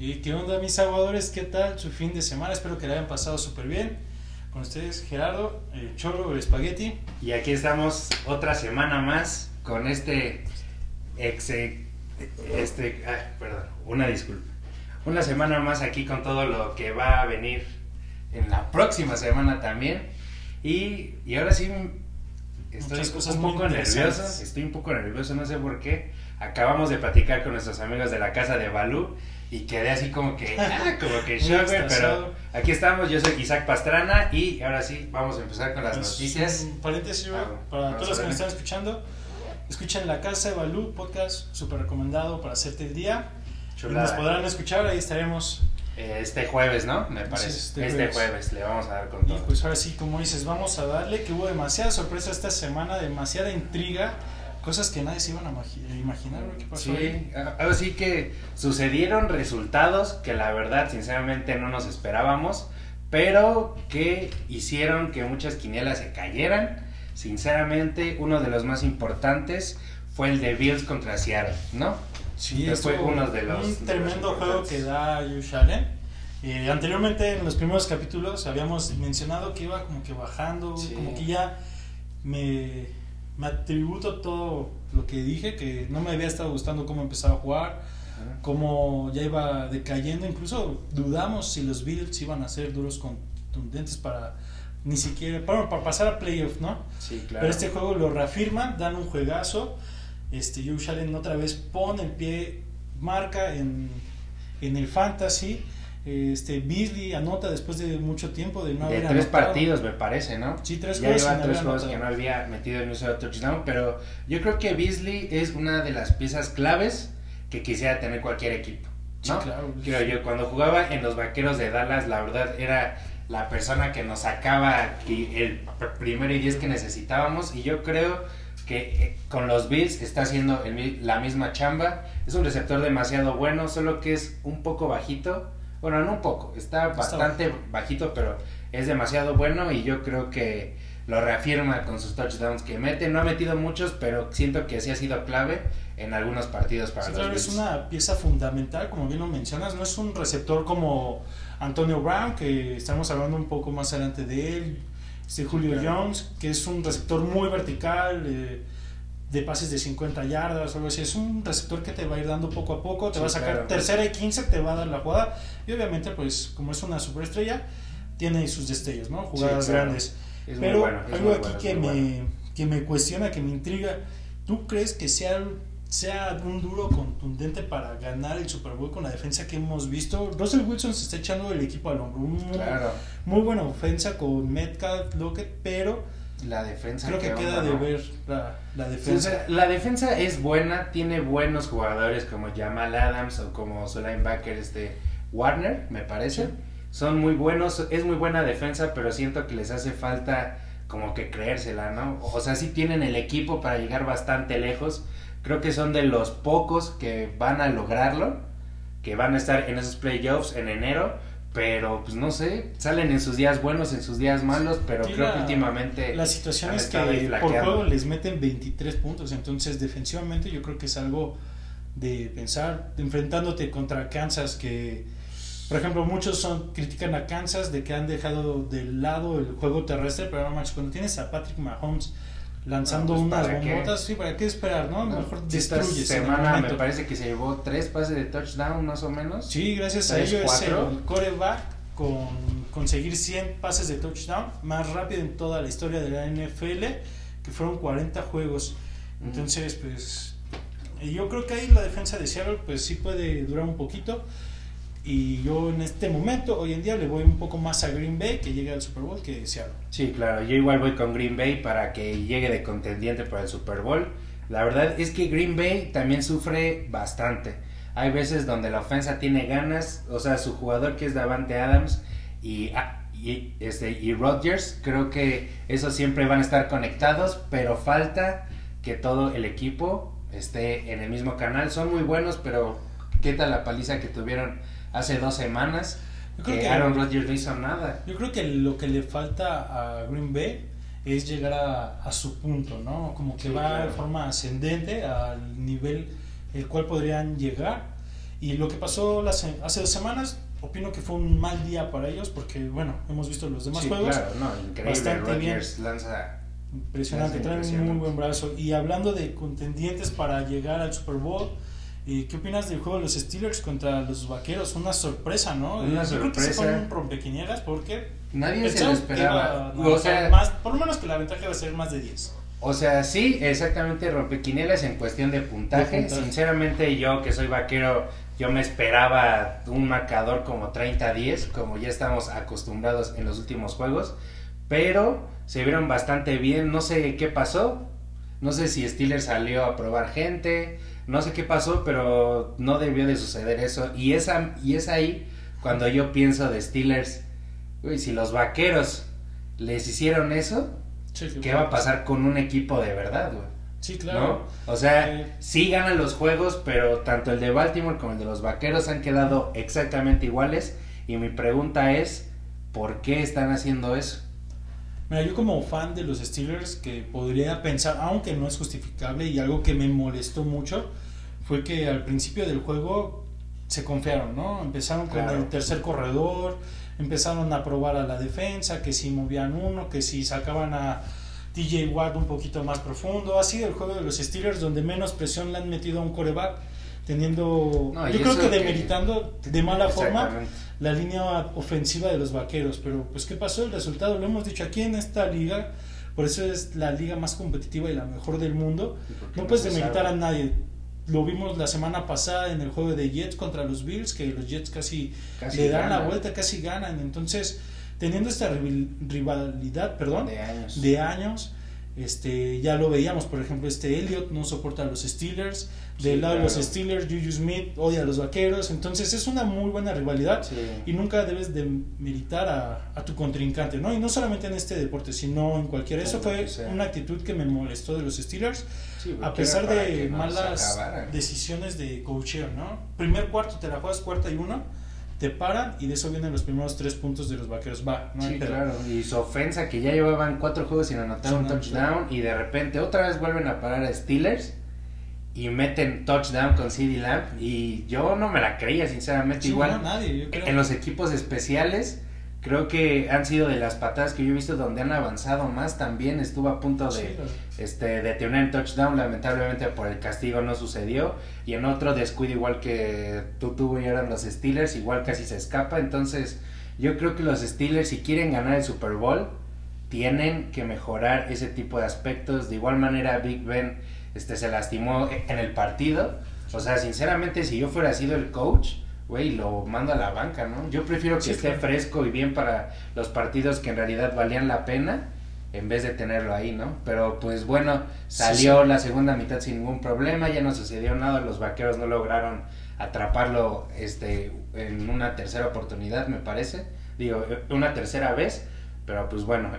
¿Y qué onda mis aguadores? ¿Qué tal su fin de semana? Espero que le hayan pasado súper bien. Con ustedes Gerardo, el Cholo, el Espagueti. Y aquí estamos otra semana más con este ex... Este... ah, perdón, una disculpa. Una semana más aquí con todo lo que va a venir en la próxima semana también. Y, y ahora sí estoy Muchas cosas un poco nervioso. Estoy un poco nervioso, no sé por qué. Acabamos de platicar con nuestros amigos de la casa de Balú y quedé así como que, ah, como que shock, güey, pero aquí estamos, yo soy Isaac Pastrana y ahora sí, vamos a empezar con las Pues, noticias. Un paréntesis, Ah, para todos los que nos están escuchando. Escuchen La Casa de Balú, podcast súper recomendado para hacerte el día. Chulada. Nos podrán escuchar, ahí estaremos. Eh, Este jueves, ¿no? Me parece. es, este este jueves. jueves. le vamos a dar con Y todo. pues ahora sí, como dices, vamos a darle que hubo demasiada sorpresa esta semana, demasiada intriga, cosas que nadie se iban a magi- imaginar. Sí, ahora sí que sucedieron resultados que la verdad, sinceramente, no nos esperábamos, pero que hicieron que muchas quinielas se cayeran. Sinceramente, uno de los más importantes fue el de Bills contra Seattle, ¿no? Sí, que fue uno de los- un los tremendo juego que da Josh Allen. Eh, anteriormente en los primeros capítulos habíamos mencionado que iba como que bajando, Sí. como que ya me, me atributo todo lo que dije, que no me había estado gustando cómo empezaba a jugar, cómo ya iba decayendo, incluso dudamos si los Bills iban a ser duros contundentes para ni siquiera, para, para pasar a playoff, ¿no? Sí, claro. Pero este juego lo reafirman, dan un juegazo. Este, Allen otra vez pone el pie, marca en, en el fantasy. Este, Beasley anota después de mucho tiempo de no de haber tres anotado. partidos, me parece, ¿no? Sí, tres ya lleva tres juegos que no había metido en un solo touchdown, pero yo creo que Beasley es una de las piezas claves que quisiera tener cualquier equipo, Sí, ¿no? claro. Creo yo, cuando jugaba en los Vaqueros de Dallas, la verdad era la persona que nos sacaba el pr- primero y diez que necesitábamos y yo creo que eh, con los Bills está haciendo el la misma chamba. Es un receptor demasiado bueno, solo que es un poco bajito. Bueno, no un poco, está bastante bajito, pero es demasiado bueno y yo creo que lo reafirma con sus touchdowns que mete. No ha metido muchos, pero siento que sí ha sido clave en algunos partidos para Sí, los claro, es una pieza fundamental, como bien lo mencionas. No es un receptor como Antonio Brown, que estamos hablando un poco más adelante de él. Este Julio claro. Jones, que es un receptor muy vertical, eh, de pases de 50 yardas o algo así. Es un receptor que te va a ir dando poco a poco, te Sí, va a sacar claro. tercera y 15, te va a dar la jugada. Y obviamente, pues, como es una superestrella, tiene sus destellos, ¿no? Jugadas claro. grandes. Es muy Pero bueno, algo muy aquí bueno, que, muy me, bueno. que me cuestiona, que me intriga. ¿Tú crees que sea, sea un duro contundente para ganar el Super Bowl con la defensa que hemos visto? Russell Wilson se está echando el equipo al hombro. Un- Claro, Muy buena ofensa con Metcalf, Lockett, pero la defensa. creo que qué queda onda, de ¿no? ver la, la Sí, o defensa. sea, la defensa es buena, tiene buenos jugadores como Jamal Adams o como su linebacker este Warner, me parece. Sí. Son muy buenos, es muy buena defensa, pero siento que les hace falta como que creérsela, ¿no? O sea, sí tienen el equipo para llegar bastante lejos. Creo que son de los pocos que van a lograrlo, que van a estar en esos playoffs en enero, pero pues no sé, salen en sus días buenos, en sus días malos, pero Sí, creo la- que últimamente La situación es que por juego les meten 23 puntos, entonces defensivamente yo creo que es algo de pensar, enfrentándote contra Kansas que, por ejemplo, muchos son critican a Kansas de que han dejado de lado el juego terrestre, pero no manches, cuando tienes a Patrick Mahomes lanzando No, pues, unas bombotas, sí, ¿para qué esperar, no? No, Mejor esta destruyes el semana me parece que se llevó tres pases de touchdown más o menos. Sí, gracias a ello es el coreback con conseguir 100 pases de touchdown más rápido en toda la historia de la NFL, que fueron 40 juegos. Entonces, pues eh, yo creo que ahí la defensa de Seattle pues sí puede durar un poquito. Y yo en este momento, hoy en día, le voy un poco más a Green Bay que llegue al Super Bowl que Seattle. Sí, claro, yo igual voy con Green Bay para que llegue de contendiente para el Super Bowl. La verdad es que Green Bay también sufre bastante. Hay veces donde la ofensa tiene ganas, o sea, su jugador que es Davante Adams y, ah, y, este, y Rodgers, creo que esos siempre van a estar conectados, pero falta que todo el equipo esté en el mismo canal. Son muy buenos, pero ¿qué tal la paliza que tuvieron hace dos semanas? Yo creo que que- Aaron Rodgers no hizo nada. Yo creo que lo que le falta a Green Bay es llegar a, a su punto, ¿no? Como que Sí, va claro. de forma ascendente al nivel el cual podrían llegar. Y lo que pasó hace dos semanas, opino que fue un mal día para ellos porque, bueno, hemos visto los demás juegos. Claro, no, increíble. Bastante bien. lanza Impresionante, traen un muy buen brazo. Y hablando de contendientes para llegar al Super Bowl, ¿qué opinas del juego de los Steelers contra los Vaqueros? Una sorpresa, ¿no? Una Yo sorpresa. creo que se fueron rompequinieras porque nadie se lo esperaba. o sea, más, por lo menos que la ventaja iba a ser más de 10. O sea, sí, exactamente rompequinielas en cuestión de puntaje. Sinceramente, yo que soy vaquero, yo me esperaba un marcador como 30-10, como ya estamos acostumbrados en los últimos juegos. Pero se vieron bastante bien. No sé qué pasó. No sé si Steelers salió a probar gente. No sé qué pasó, pero no debió de suceder eso. Y, esa, y es ahí cuando yo pienso de Steelers. Uy, si los vaqueros les hicieron eso, ¿qué va a pasar con un equipo de verdad, güey? Sí, claro. O sea, eh, sí ganan los juegos, pero tanto el de Baltimore como el de los Vaqueros han quedado exactamente iguales. Y mi pregunta es, ¿por qué están haciendo eso? Mira, yo como fan de los Steelers, que podría pensar, aunque no es justificable y algo que me molestó mucho, fue que al principio del juego se confiaron, ¿no? Empezaron con el tercer corredor, empezaron a probar a la defensa, que si movían uno, que si sacaban a TJ Watt un poquito más profundo. Ha sido el juego de los Steelers donde menos presión le han metido a un coreback, teniendo, yo creo que demeritando de mala forma la línea ofensiva de los vaqueros. Pero, pues, ¿qué pasó? El resultado lo hemos dicho aquí en esta liga. Por eso es la liga más competitiva y la mejor del mundo. No puedes demeritar a nadie. Lo vimos la semana pasada en el juego de Jets contra los Bills, que los Jets casi, le dan la vuelta, casi ganan. Entonces, teniendo esta rivalidad, perdón, de años, de años este, ya lo veíamos, por ejemplo, este Elliot no soporta a los Steelers, del lado de los Steelers, Juju Smith odia a los vaqueros, entonces es una muy buena rivalidad y nunca debes de meditar a, a, tu contrincante, ¿no? Y no solamente en este deporte, sino en cualquier. Eso fue una actitud que me molestó de los Steelers, a pesar de malas decisiones de coaching, ¿no? Primer cuarto te la juegas cuarta y uno te paran y de eso vienen los primeros tres puntos de los vaqueros. Va, no sí, claro. Y su ofensa, que ya llevaban cuatro juegos sin anotar un touchdown, y de repente otra vez vuelven a parar a Steelers y meten touchdown con CD Lamp. Y yo no me la creía, sinceramente. Igual en los equipos especiales creo que han sido de las patadas que yo he visto donde han avanzado más. También estuvo a punto de, este, de tener un touchdown, lamentablemente por el castigo no sucedió. Y en otro descuido, igual que tú tuvo y eran los Steelers, igual casi se escapa. Entonces, yo creo que los Steelers, si quieren ganar el Super Bowl, tienen que mejorar ese tipo de aspectos. De igual manera, Big Ben este, se lastimó en el partido. O sea, sinceramente, si yo fuera sido el coach, güey, lo mando a la banca, ¿no? Yo prefiero que esté fresco y bien para los partidos que en realidad valían la pena en vez de tenerlo ahí, ¿no? Pero pues bueno, salió la segunda mitad sin ningún problema, ya no sucedió nada, los vaqueros no lograron atraparlo este en una tercera oportunidad, me parece. Digo, una tercera vez, pero pues bueno,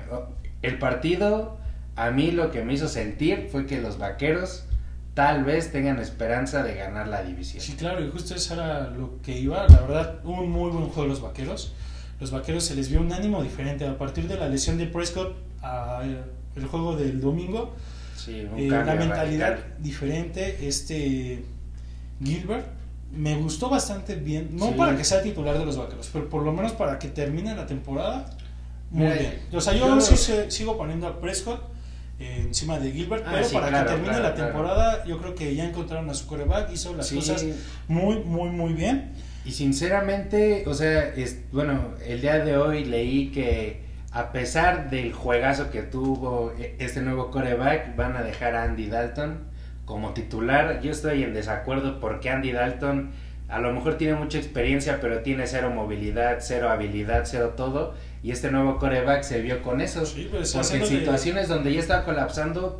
el partido a mí lo que me hizo sentir fue que los vaqueros tal vez tengan esperanza de ganar la división. Sí, claro, y justo eso era lo que iba. La verdad, un muy buen juego de los vaqueros. Los vaqueros se les vio un ánimo diferente. A partir de la lesión de Prescott, a el juego del domingo, sí, eh, una mentalidad diferente. Este Gilbert me gustó bastante bien. No para que sea titular de los vaqueros, pero por lo menos para que termine la temporada. Muy bien. O sea, yo, sí sigo poniendo a Prescott encima de Gilbert, ah, pero para que termine la temporada, yo creo que ya encontraron a su coreback, hizo las cosas muy, muy, muy bien. Y sinceramente, o sea, es, bueno, el día de hoy leí que a pesar del juegazo que tuvo e, este nuevo coreback, van a dejar a Andy Dalton como titular. Yo estoy en desacuerdo porque Andy Dalton a lo mejor tiene mucha experiencia, pero tiene cero movilidad, cero habilidad, cero todo y este nuevo coreback se vio con eso. Pues, porque en situaciones donde ya estaba colapsando,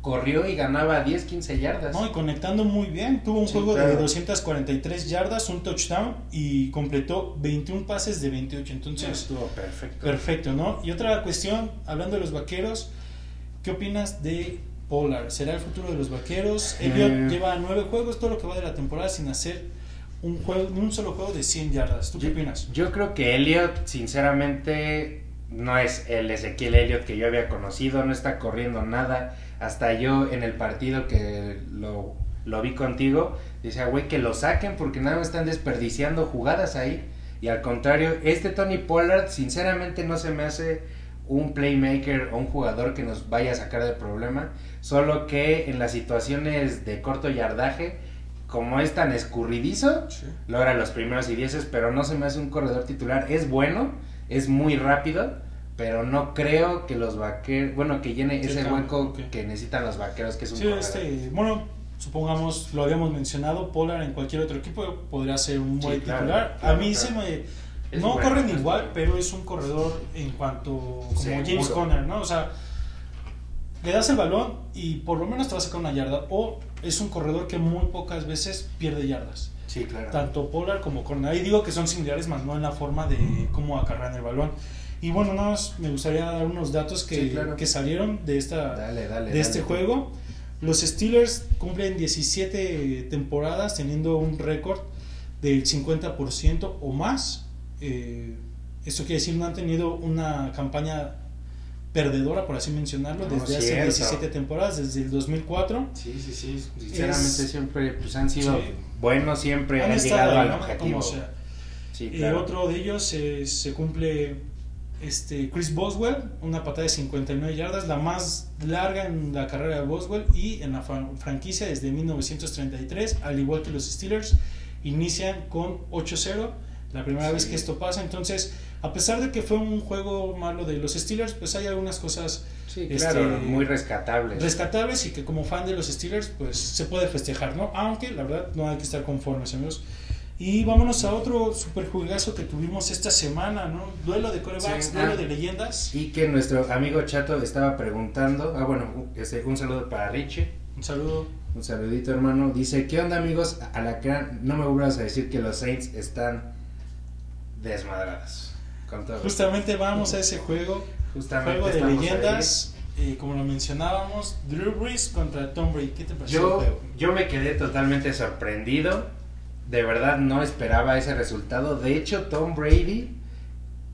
corrió y ganaba 10, 15 yardas. No, y conectando muy bien. Tuvo un juego de 243 yardas, un touchdown y completó 21 pases de 28. Entonces, estuvo perfecto. Perfecto, ¿no? Y otra cuestión, hablando de los vaqueros, ¿qué opinas de Polar? ¿Será el futuro de los vaqueros? Elliot eh. lleva nueve juegos, todo lo que va de la temporada sin hacer un, juego, un solo juego de 100 yardas. ¿Tú qué opinas? Yo creo que Elliot, sinceramente, no es el Ezequiel Elliot que yo había conocido, no está corriendo nada. Hasta yo en el partido que lo lo vi contigo, decía, güey, que lo saquen porque nada más están desperdiciando jugadas ahí. Y al contrario, este Tony Pollard, sinceramente, no se me hace un playmaker o un jugador que nos vaya a sacar de problema. Solo que en las situaciones de corto yardaje, como es tan escurridizo, logra los primeros y dieces, pero no se me hace un corredor titular. Es bueno, es muy rápido, pero no creo que los vaqueros, bueno, que llene ese hueco que necesitan los vaqueros, que es un sí, este, bueno, supongamos, lo habíamos mencionado, Polar en cualquier otro equipo podría ser un buen titular. a mí se me... no corren igual, pero es un corredor en cuanto como James Conner, ¿no? O sea, le das el balón y por lo menos te va a sacar una yarda. O es un corredor que muy pocas veces pierde yardas. Sí, claro. Tanto Polar como Conner. Ahí digo que son similares, más no en la forma de cómo acarrean el balón. Y bueno, nada más me gustaría dar unos datos que, que salieron de, esta, de este juego. Los Steelers cumplen 17 temporadas teniendo un récord del 50% o más. Eh, esto quiere decir no han tenido una campaña perdedora, por así mencionarlo, desde hace 17 temporadas, desde el 2004. Sí, sí, sí. Sinceramente siempre pues, han sido buenos, siempre han, llegado al objetivo. y otro de ellos se cumple este, Chris Boswell, una patada de 59 yardas, la más larga en la carrera de Boswell y en la franquicia desde 1933, al igual que los Steelers, inician con 8-0, la primera vez que esto pasa, entonces a pesar de que fue un juego malo de los Steelers, pues hay algunas cosas este, muy rescatables. Rescatables y que como fan de los Steelers, pues se puede festejar, ¿no? Aunque la verdad no hay que estar conformes, amigos. Y vámonos a otro super juegazo que tuvimos esta semana, ¿no? Duelo de corebacks, duelo ah, de leyendas. Y que nuestro amigo Chato estaba preguntando. Ah, bueno, este, un saludo para Richie. Un saludo. Un saludito, hermano. Dice: ¿Qué onda, amigos? A la que no me vuelvas a decir que los Saints están Justamente vamos a ese juego. Justamente juego de leyendas. Eh, como lo mencionábamos, Drew Brees contra Tom Brady. ¿Qué te pareció yo, el juego? Yo me quedé totalmente sorprendido de verdad no esperaba ese resultado. De hecho, Tom Brady,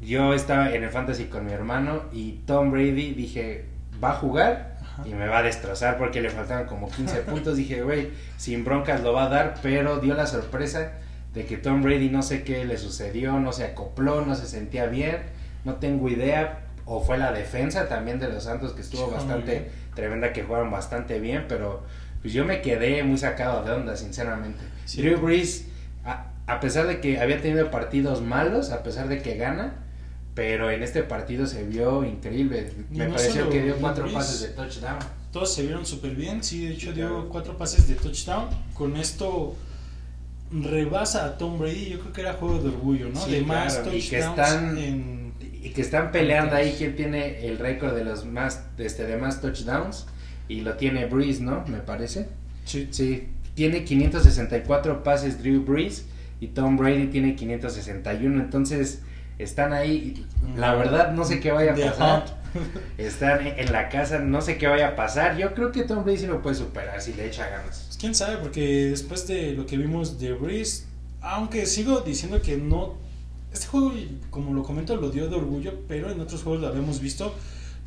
yo estaba en el fantasy con mi hermano y Tom Brady dije, va a jugar y me va a destrozar porque le faltaban como 15 puntos. Dije, güey, sin broncas lo va a dar, pero dio la sorpresa de que Tom Brady no sé qué le sucedió, no se acopló, no se sentía bien, no tengo idea. O fue la defensa también de los Santos que estuvo bastante tremenda, que jugaron bastante bien, pero pues yo me quedé muy sacado de onda, sinceramente. Drew Brees, a, pesar de que había tenido partidos malos, a pesar de que gana, pero en este partido se vio increíble. Me pareció que dio cuatro pases de touchdown. Todos se vieron súper bien, sí, de hecho dio cuatro pases de touchdown. Con esto rebasa a Tom Brady, yo creo que era juego de orgullo, ¿no? de más touchdowns y que están y que están peleando ahí quién tiene el récord de los más este, de más touchdowns y lo tiene Breeze, ¿no? Me parece. Sí. Sí, tiene 564 pases Drew Brees y Tom Brady tiene 561, entonces están ahí, la verdad no sé qué vaya a pasar. Están en la casa, no sé qué vaya a pasar. Yo creo que Tom Brady sí lo puede superar si le echa ganas. Quién sabe, porque después de lo que vimos de Breeze, aunque sigo diciendo que no este juego, como lo comento, lo dio de orgullo, pero en otros juegos lo habíamos visto.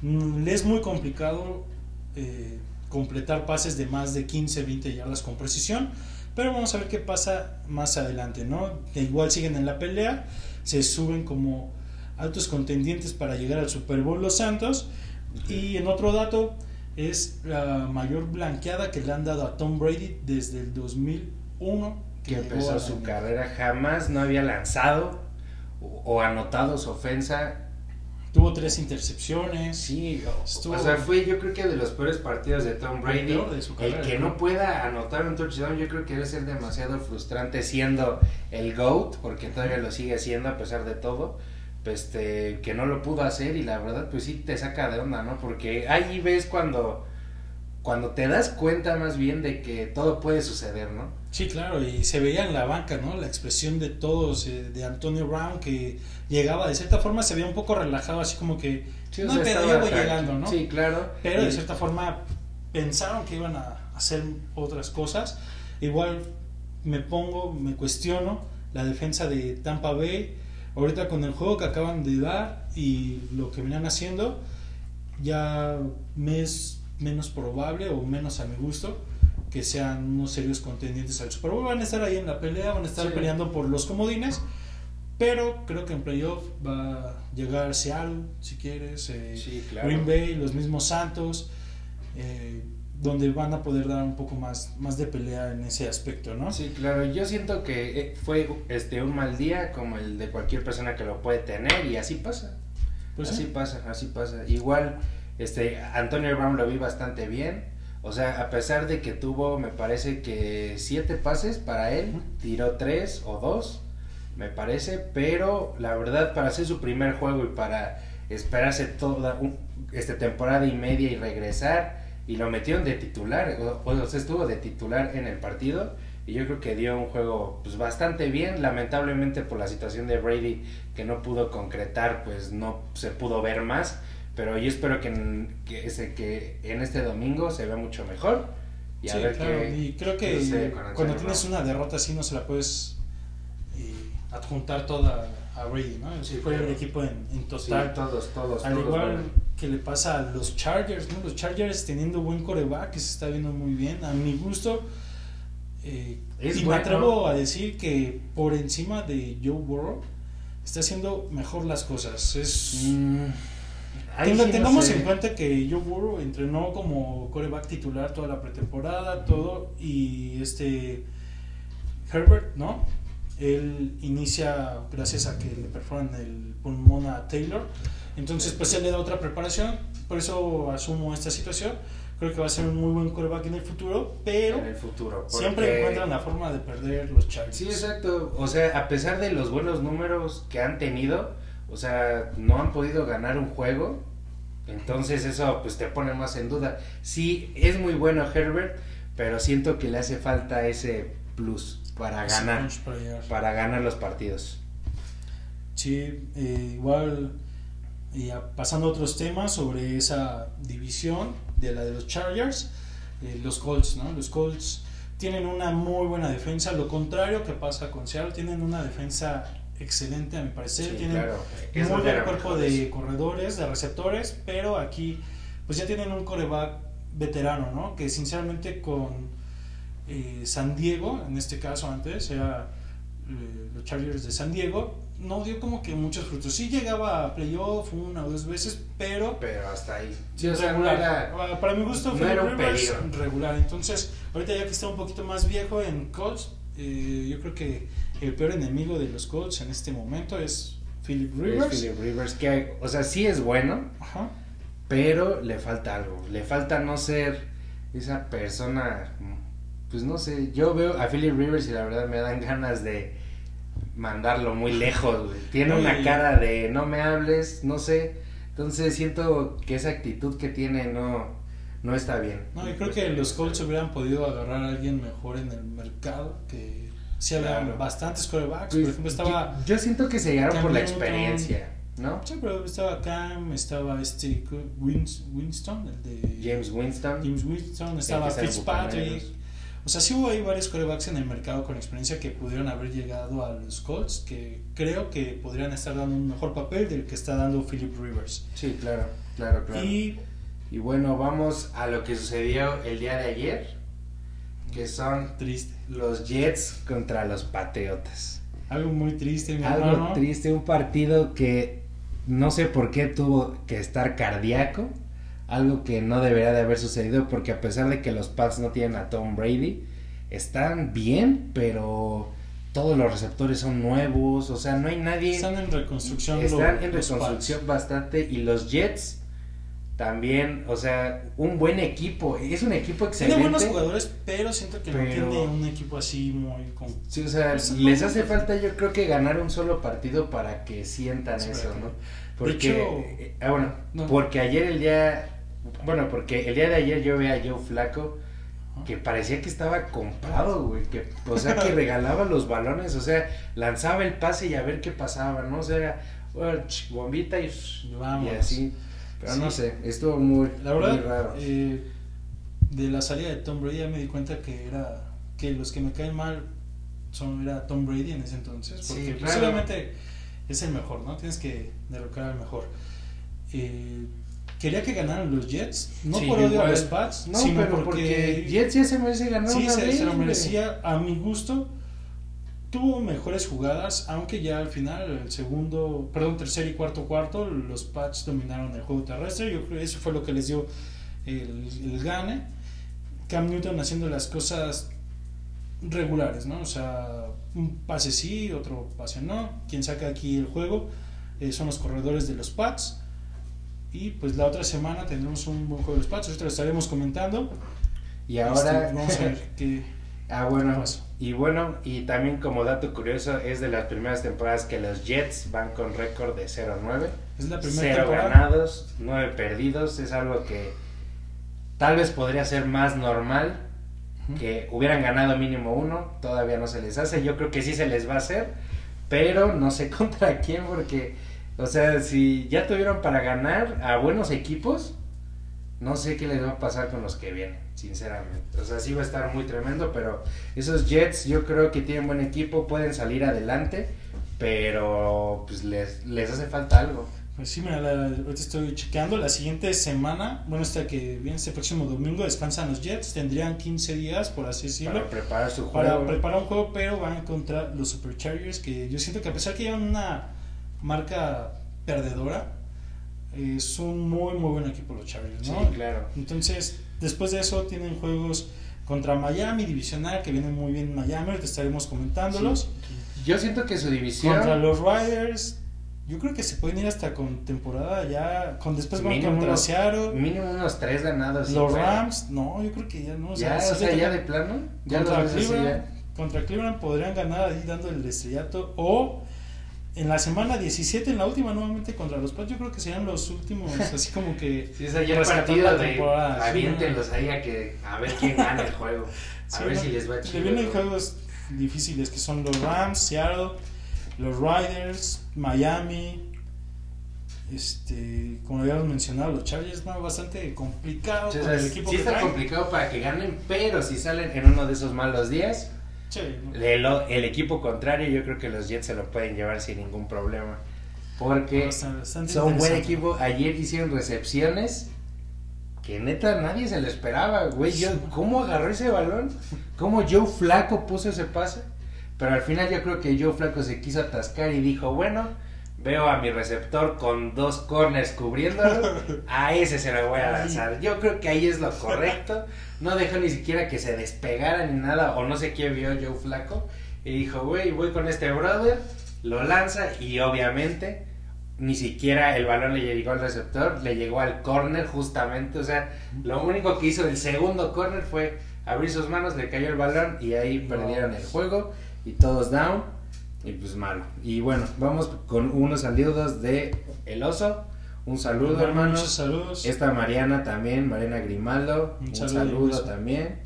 Mm, le es muy complicado eh, completar pases de más de 15, 20 yardas con precisión. Pero vamos a ver qué pasa más adelante, ¿no? igual siguen en la pelea, se suben como altos contendientes para llegar al Super Bowl los Santos. Y en otro dato, es la mayor blanqueada que le han dado a Tom Brady desde el 2001. Que, empezó su carrera, jamás no había lanzado o anotado su ofensa Tuvo tres intercepciones. Sí, o sea, fue yo creo que de los peores partidos de Tom Brady. el que ¿no? pueda anotar un touchdown, yo creo que debe ser demasiado frustrante siendo el GOAT, porque todavía lo sigue siendo a pesar de todo. Pues este, que no lo pudo hacer y la verdad, pues sí te saca de onda, ¿no? Porque ahí ves cuando cuando te das cuenta más bien de que todo puede suceder, ¿no? Sí, claro, y se veía en la banca, ¿no? La expresión de todos, eh, de Antonio Brown, que llegaba, de cierta forma se veía un poco relajado, así como que no me voy llegando, ¿no? Sí, claro. Pero de cierta forma pensaron que iban a hacer otras cosas. Igual me pongo, me cuestiono la defensa de Tampa Bay, ahorita con el juego que acaban de dar y lo que venían haciendo, ya me es menos probable o menos a mi gusto que sean unos serios contendientes al Super Bowl. Van a estar ahí en la pelea, van a estar Sí. peleando por los comodines. Pero creo que en playoff va a llegar Seattle, si quieres, eh, Sí, claro. Green Bay, los mismos Santos, eh, donde van a poder dar un poco más, más de pelea en ese aspecto, ¿no? Sí, claro, yo siento que eh, fue este un mal día como el de cualquier persona que lo puede tener y así pasa. Pues así sí. pasa, así pasa. Igual este Antonio Brown lo vi bastante bien. O sea, a pesar de que tuvo, me parece que siete pases para él, tiró tres o dos, me parece, pero la verdad para hacer su primer juego y para esperarse toda un, este temporada y media y regresar y lo metieron de titular, o, o sea, estuvo de titular en el partido y yo creo que dio un juego pues bastante bien, lamentablemente por la situación de Brady que no pudo concretar, pues no se pudo ver más, pero yo espero que en, que ese, que en este domingo se vea mucho mejor y a Sí, ver claro, qué y creo que cuando tienes una derrota así no se la puedes eh, adjuntar toda a Brady, ¿no? Sí, fue el equipo en, en Sí, total. todos, todos, Al todos igual. Que le pasa a los Chargers, ¿no? Los Chargers teniendo buen coreback, que se está viendo muy bien, a mi gusto. eh, Es y me bueno. atrevo a decir que por encima de Joe Burrow está haciendo mejor las cosas. Es, Mm, Tenga- sí no tengamos sé. en cuenta que Joe Burrow entrenó como coreback titular toda la pretemporada, todo, y este Herbert, ¿no? Él inicia gracias a que le perforan el pulmón a Taylor, entonces pues él le da otra preparación, por eso asumo esta situación, creo que va a ser un muy buen coreback en el futuro, pero en el futuro. siempre encuentran la forma de perder los Chargers. Sí, exacto. O sea, a pesar de los buenos números que han tenido, o sea, no han podido ganar un juego. Entonces eso pues te pone más en duda. Sí, es muy bueno Herbert, pero siento que le hace falta ese plus para Ese ganar, para ganar los partidos. Sí, eh, igual y a- pasando a otros temas sobre esa división de la de los Chargers, eh, los Colts, ¿no? Los Colts tienen una muy buena defensa, lo contrario que pasa con Seattle, tienen una defensa excelente a mi parecer, Sí, tienen claro. Muy buen cuerpo mejores. de corredores, de receptores, pero aquí pues ya tienen un coreback veterano, ¿no? Que sinceramente con eh, San Diego, en este caso antes, era eh, los Chargers de San Diego, no dio como que muchos frutos. Sí llegaba a playoff una o dos veces, pero Pero hasta ahí. Sí, o sea, no regular. era- Ah, Para mi gusto, no Philip era un Rivers, peligro. regular. Entonces, ahorita ya que está un poquito más viejo en Colts, eh, yo creo que el peor enemigo de los Colts en este momento es Philip Rivers. es Philip Rivers, que, o sea, sí es bueno, Ajá. pero le falta algo. Le falta no ser esa persona. Pues no sé. Yo veo a Philip Rivers y la verdad me dan ganas de mandarlo muy lejos. güey. Tiene una cara de no me hables, no sé. Entonces siento que esa actitud que tiene no, no está bien. No, y creo que los Colts hubieran podido agarrar a alguien mejor en el mercado, que sí había Claro. bastantes corebacks. Pues, Por ejemplo, estaba... yo, yo siento que se llegaron por la Newton. experiencia, ¿no? Sí, pero estaba Cam, estaba este Wins- Winston, el de James Winston. James Winston, estaba Fitzpatrick. O sea, sí hubo ahí varios corebacks en el mercado con experiencia que pudieron haber llegado a los Colts, que creo que podrían estar dando un mejor papel del que está dando Philip Rivers. Sí, claro, claro, claro. Y Y bueno, vamos a lo que sucedió el día de ayer, que son triste, los Jets contra los Patriotas. algo muy triste, mi Algo hermano. triste, un partido que no sé por qué tuvo que estar cardíaco, algo que no debería de haber sucedido porque a pesar de que los Pats no tienen a Tom Brady, están bien, pero todos los receptores son nuevos, o sea, no hay nadie... Están en reconstrucción. Están en los reconstrucción bastante y los Jets también, o sea, un buen equipo, es un equipo Pats. Tiene excelente. buenos jugadores, pero siento que no tiene un equipo así muy... con- Sí, o sea, les hace falta yo creo que ganar un solo partido para que sientan eso, ¿no? Porque, hecho- eh, ah, bueno, No. porque ayer el día, bueno, porque el día de ayer yo veía a Joe Flaco que parecía que estaba comprado, güey, que, o sea, que regalaba los balones, o sea, lanzaba el pase y a ver qué pasaba, ¿no? O sea, bombita y, y Vamos. así, pero no Sí. sé, estuvo muy, La muy verdad, raro. eh, de la salida de Tom Brady ya me di cuenta que era que los que me caen mal son era Tom Brady en ese entonces, Sí, porque posiblemente es el mejor, ¿no? Tienes que derrocar al mejor. Eh, quería que ganaran los Jets, no Sí, por odio a igual. los Pats, No, sino pero porque, porque Jets ya se merece ganar sí una se, vez, se lo merecía a mi gusto. Tuvo mejores jugadas, aunque ya al final, el segundo, perdón, tercer y cuarto cuarto, los Pats dominaron el juego terrestre. Yo creo que eso fue lo que les dio el, el gane. Cam Newton haciendo las cosas regulares, ¿no? O sea, un pase sí, otro pase no. Quien saca aquí el juego eh, son los corredores de los Pats. Y pues la otra semana tendremos un buen juego de los Pats. Ahorita lo estaremos comentando. Y ahora, Este, vamos a ver qué. ah, bueno, pasó. y bueno, y también como dato curioso, es de las primeras temporadas que los Jets van con récord de 0-9. Es la primera Cero temporada. ganados, nueve perdidos. Es algo que tal vez podría ser más normal. Que hubieran ganado mínimo uno. Todavía no se les hace. Yo creo que sí se les va a hacer. Pero no sé contra quién. Porque, o sea, si ya tuvieron para ganar a buenos equipos. No sé qué les va a pasar con los que vienen, sinceramente. O sea, sí va a estar muy tremendo, pero esos Jets yo creo que tienen buen equipo, pueden salir adelante, pero pues les, les hace falta algo. Pues sí, mira, la- ahorita estoy chequeando. La siguiente semana, bueno, esta que viene este próximo domingo, descansan los Jets. Tendrían 15 días, por así decirlo, Para preparar su para juego. preparar un juego, pero van contra los Superchargers, que yo siento que a pesar que llevan una marca perdedora, eh, son muy, muy buen equipo los Chargers, Sí, ¿no? claro. Entonces, después de eso tienen juegos contra Miami, divisional, que vienen muy bien Miami, ahorita estaremos comentándolos. Yo siento que su división Contra los Riders, yo creo que se pueden ir hasta con temporada ya, con después van contra unos- Seattle, mínimo unos tres ganados. sí, los Rams, no, yo creo que ya no. Ya, sí o sea, ya de plano. Ya contra Cleveland, ya. contra Cleveland podrían ganar ahí dando el estrellato o en la semana 17 en la última nuevamente contra los Pats yo creo que serían los últimos así como que ya el rescatar partido de sí. aviéntenlos ahí a, que, a ver quién gana el juego. A Sí, ver ¿no? si les va Le chido. vienen ¿no? juegos difíciles que son los Rams, Seattle, los Riders, Miami, este, como habíamos mencionado, los Chargers, no, bastante complicado con el equipo sí que está traen. complicado para que ganen, pero si salen en uno de esos malos días, El, el equipo contrario, yo creo que los Jets se lo pueden llevar sin ningún problema. Porque son buen equipo. Ayer hicieron recepciones que neta nadie se lo esperaba, güey. Yo, ¿Cómo agarró ese balón? ¿Cómo Joe Flaco puso ese pase? Pero al final yo creo que Joe Flaco se quiso atascar y dijo, bueno, veo a mi receptor con dos corners cubriéndolo, a ese se lo voy a lanzar. Yo creo que ahí es lo correcto. No dejó ni siquiera que se despegara ni nada, o no sé qué vio Joe Flaco. Y dijo, güey, voy con este brother, lo lanza y obviamente ni siquiera el balón le llegó al receptor, le llegó al corner justamente, o sea, lo único que hizo el segundo corner fue abrir sus manos, le cayó el balón y ahí perdieron el juego y todos down y pues malo. Y bueno, vamos con unos saludos de El Oso. Un saludo, Muchos hermanos. saludos. Esta Mariana también, Mariana Grimaldo, Un un, saludo, también.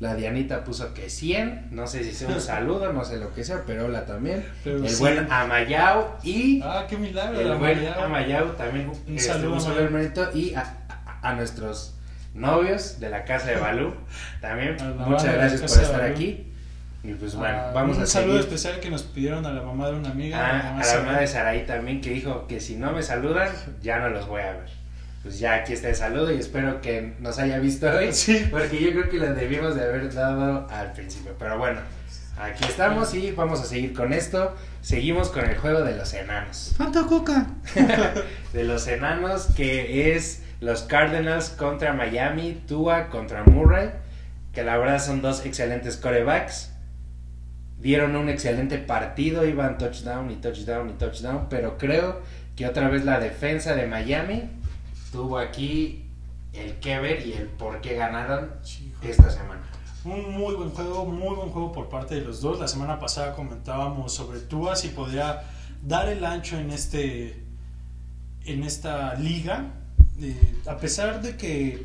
La Dianita puso que 100, no sé si sea un saludo, no sé lo que sea, pero hola también. Pero el sí. buen Amayao y Ah, qué milagro. el buen. Amayao también. Un este, saludo, un saludo, Amayao. hermanito. Y a, a- a nuestros novios de la casa de Balú también. Muchas gracias por estar aquí. Y pues bueno, Ah, vamos un a saludo seguir. especial que nos pidieron a la mamá de una amiga. Ah, mamá a la mamá de Saraí también que dijo que si no me saludan, ya no los voy a ver. Pues ya aquí está el saludo y espero que nos haya visto hoy. Sí. Porque yo creo que lo debimos de haber dado al principio. Pero bueno, aquí estamos y vamos a seguir con esto. Seguimos con el juego de los enanos. ¡Fanta Coca! De los enanos que es los Cardinals contra Miami, Tua contra Murray. Que la verdad son dos excelentes corebacks. Dieron un excelente partido, iban touchdown y touchdown y touchdown. Pero creo que otra vez la defensa de Miami tuvo aquí el que ver y el por qué ganaron esta semana. Un muy buen juego, muy buen juego por parte de los dos. La semana pasada comentábamos sobre Tua si podría dar el ancho en este en esta liga. Eh, a pesar de que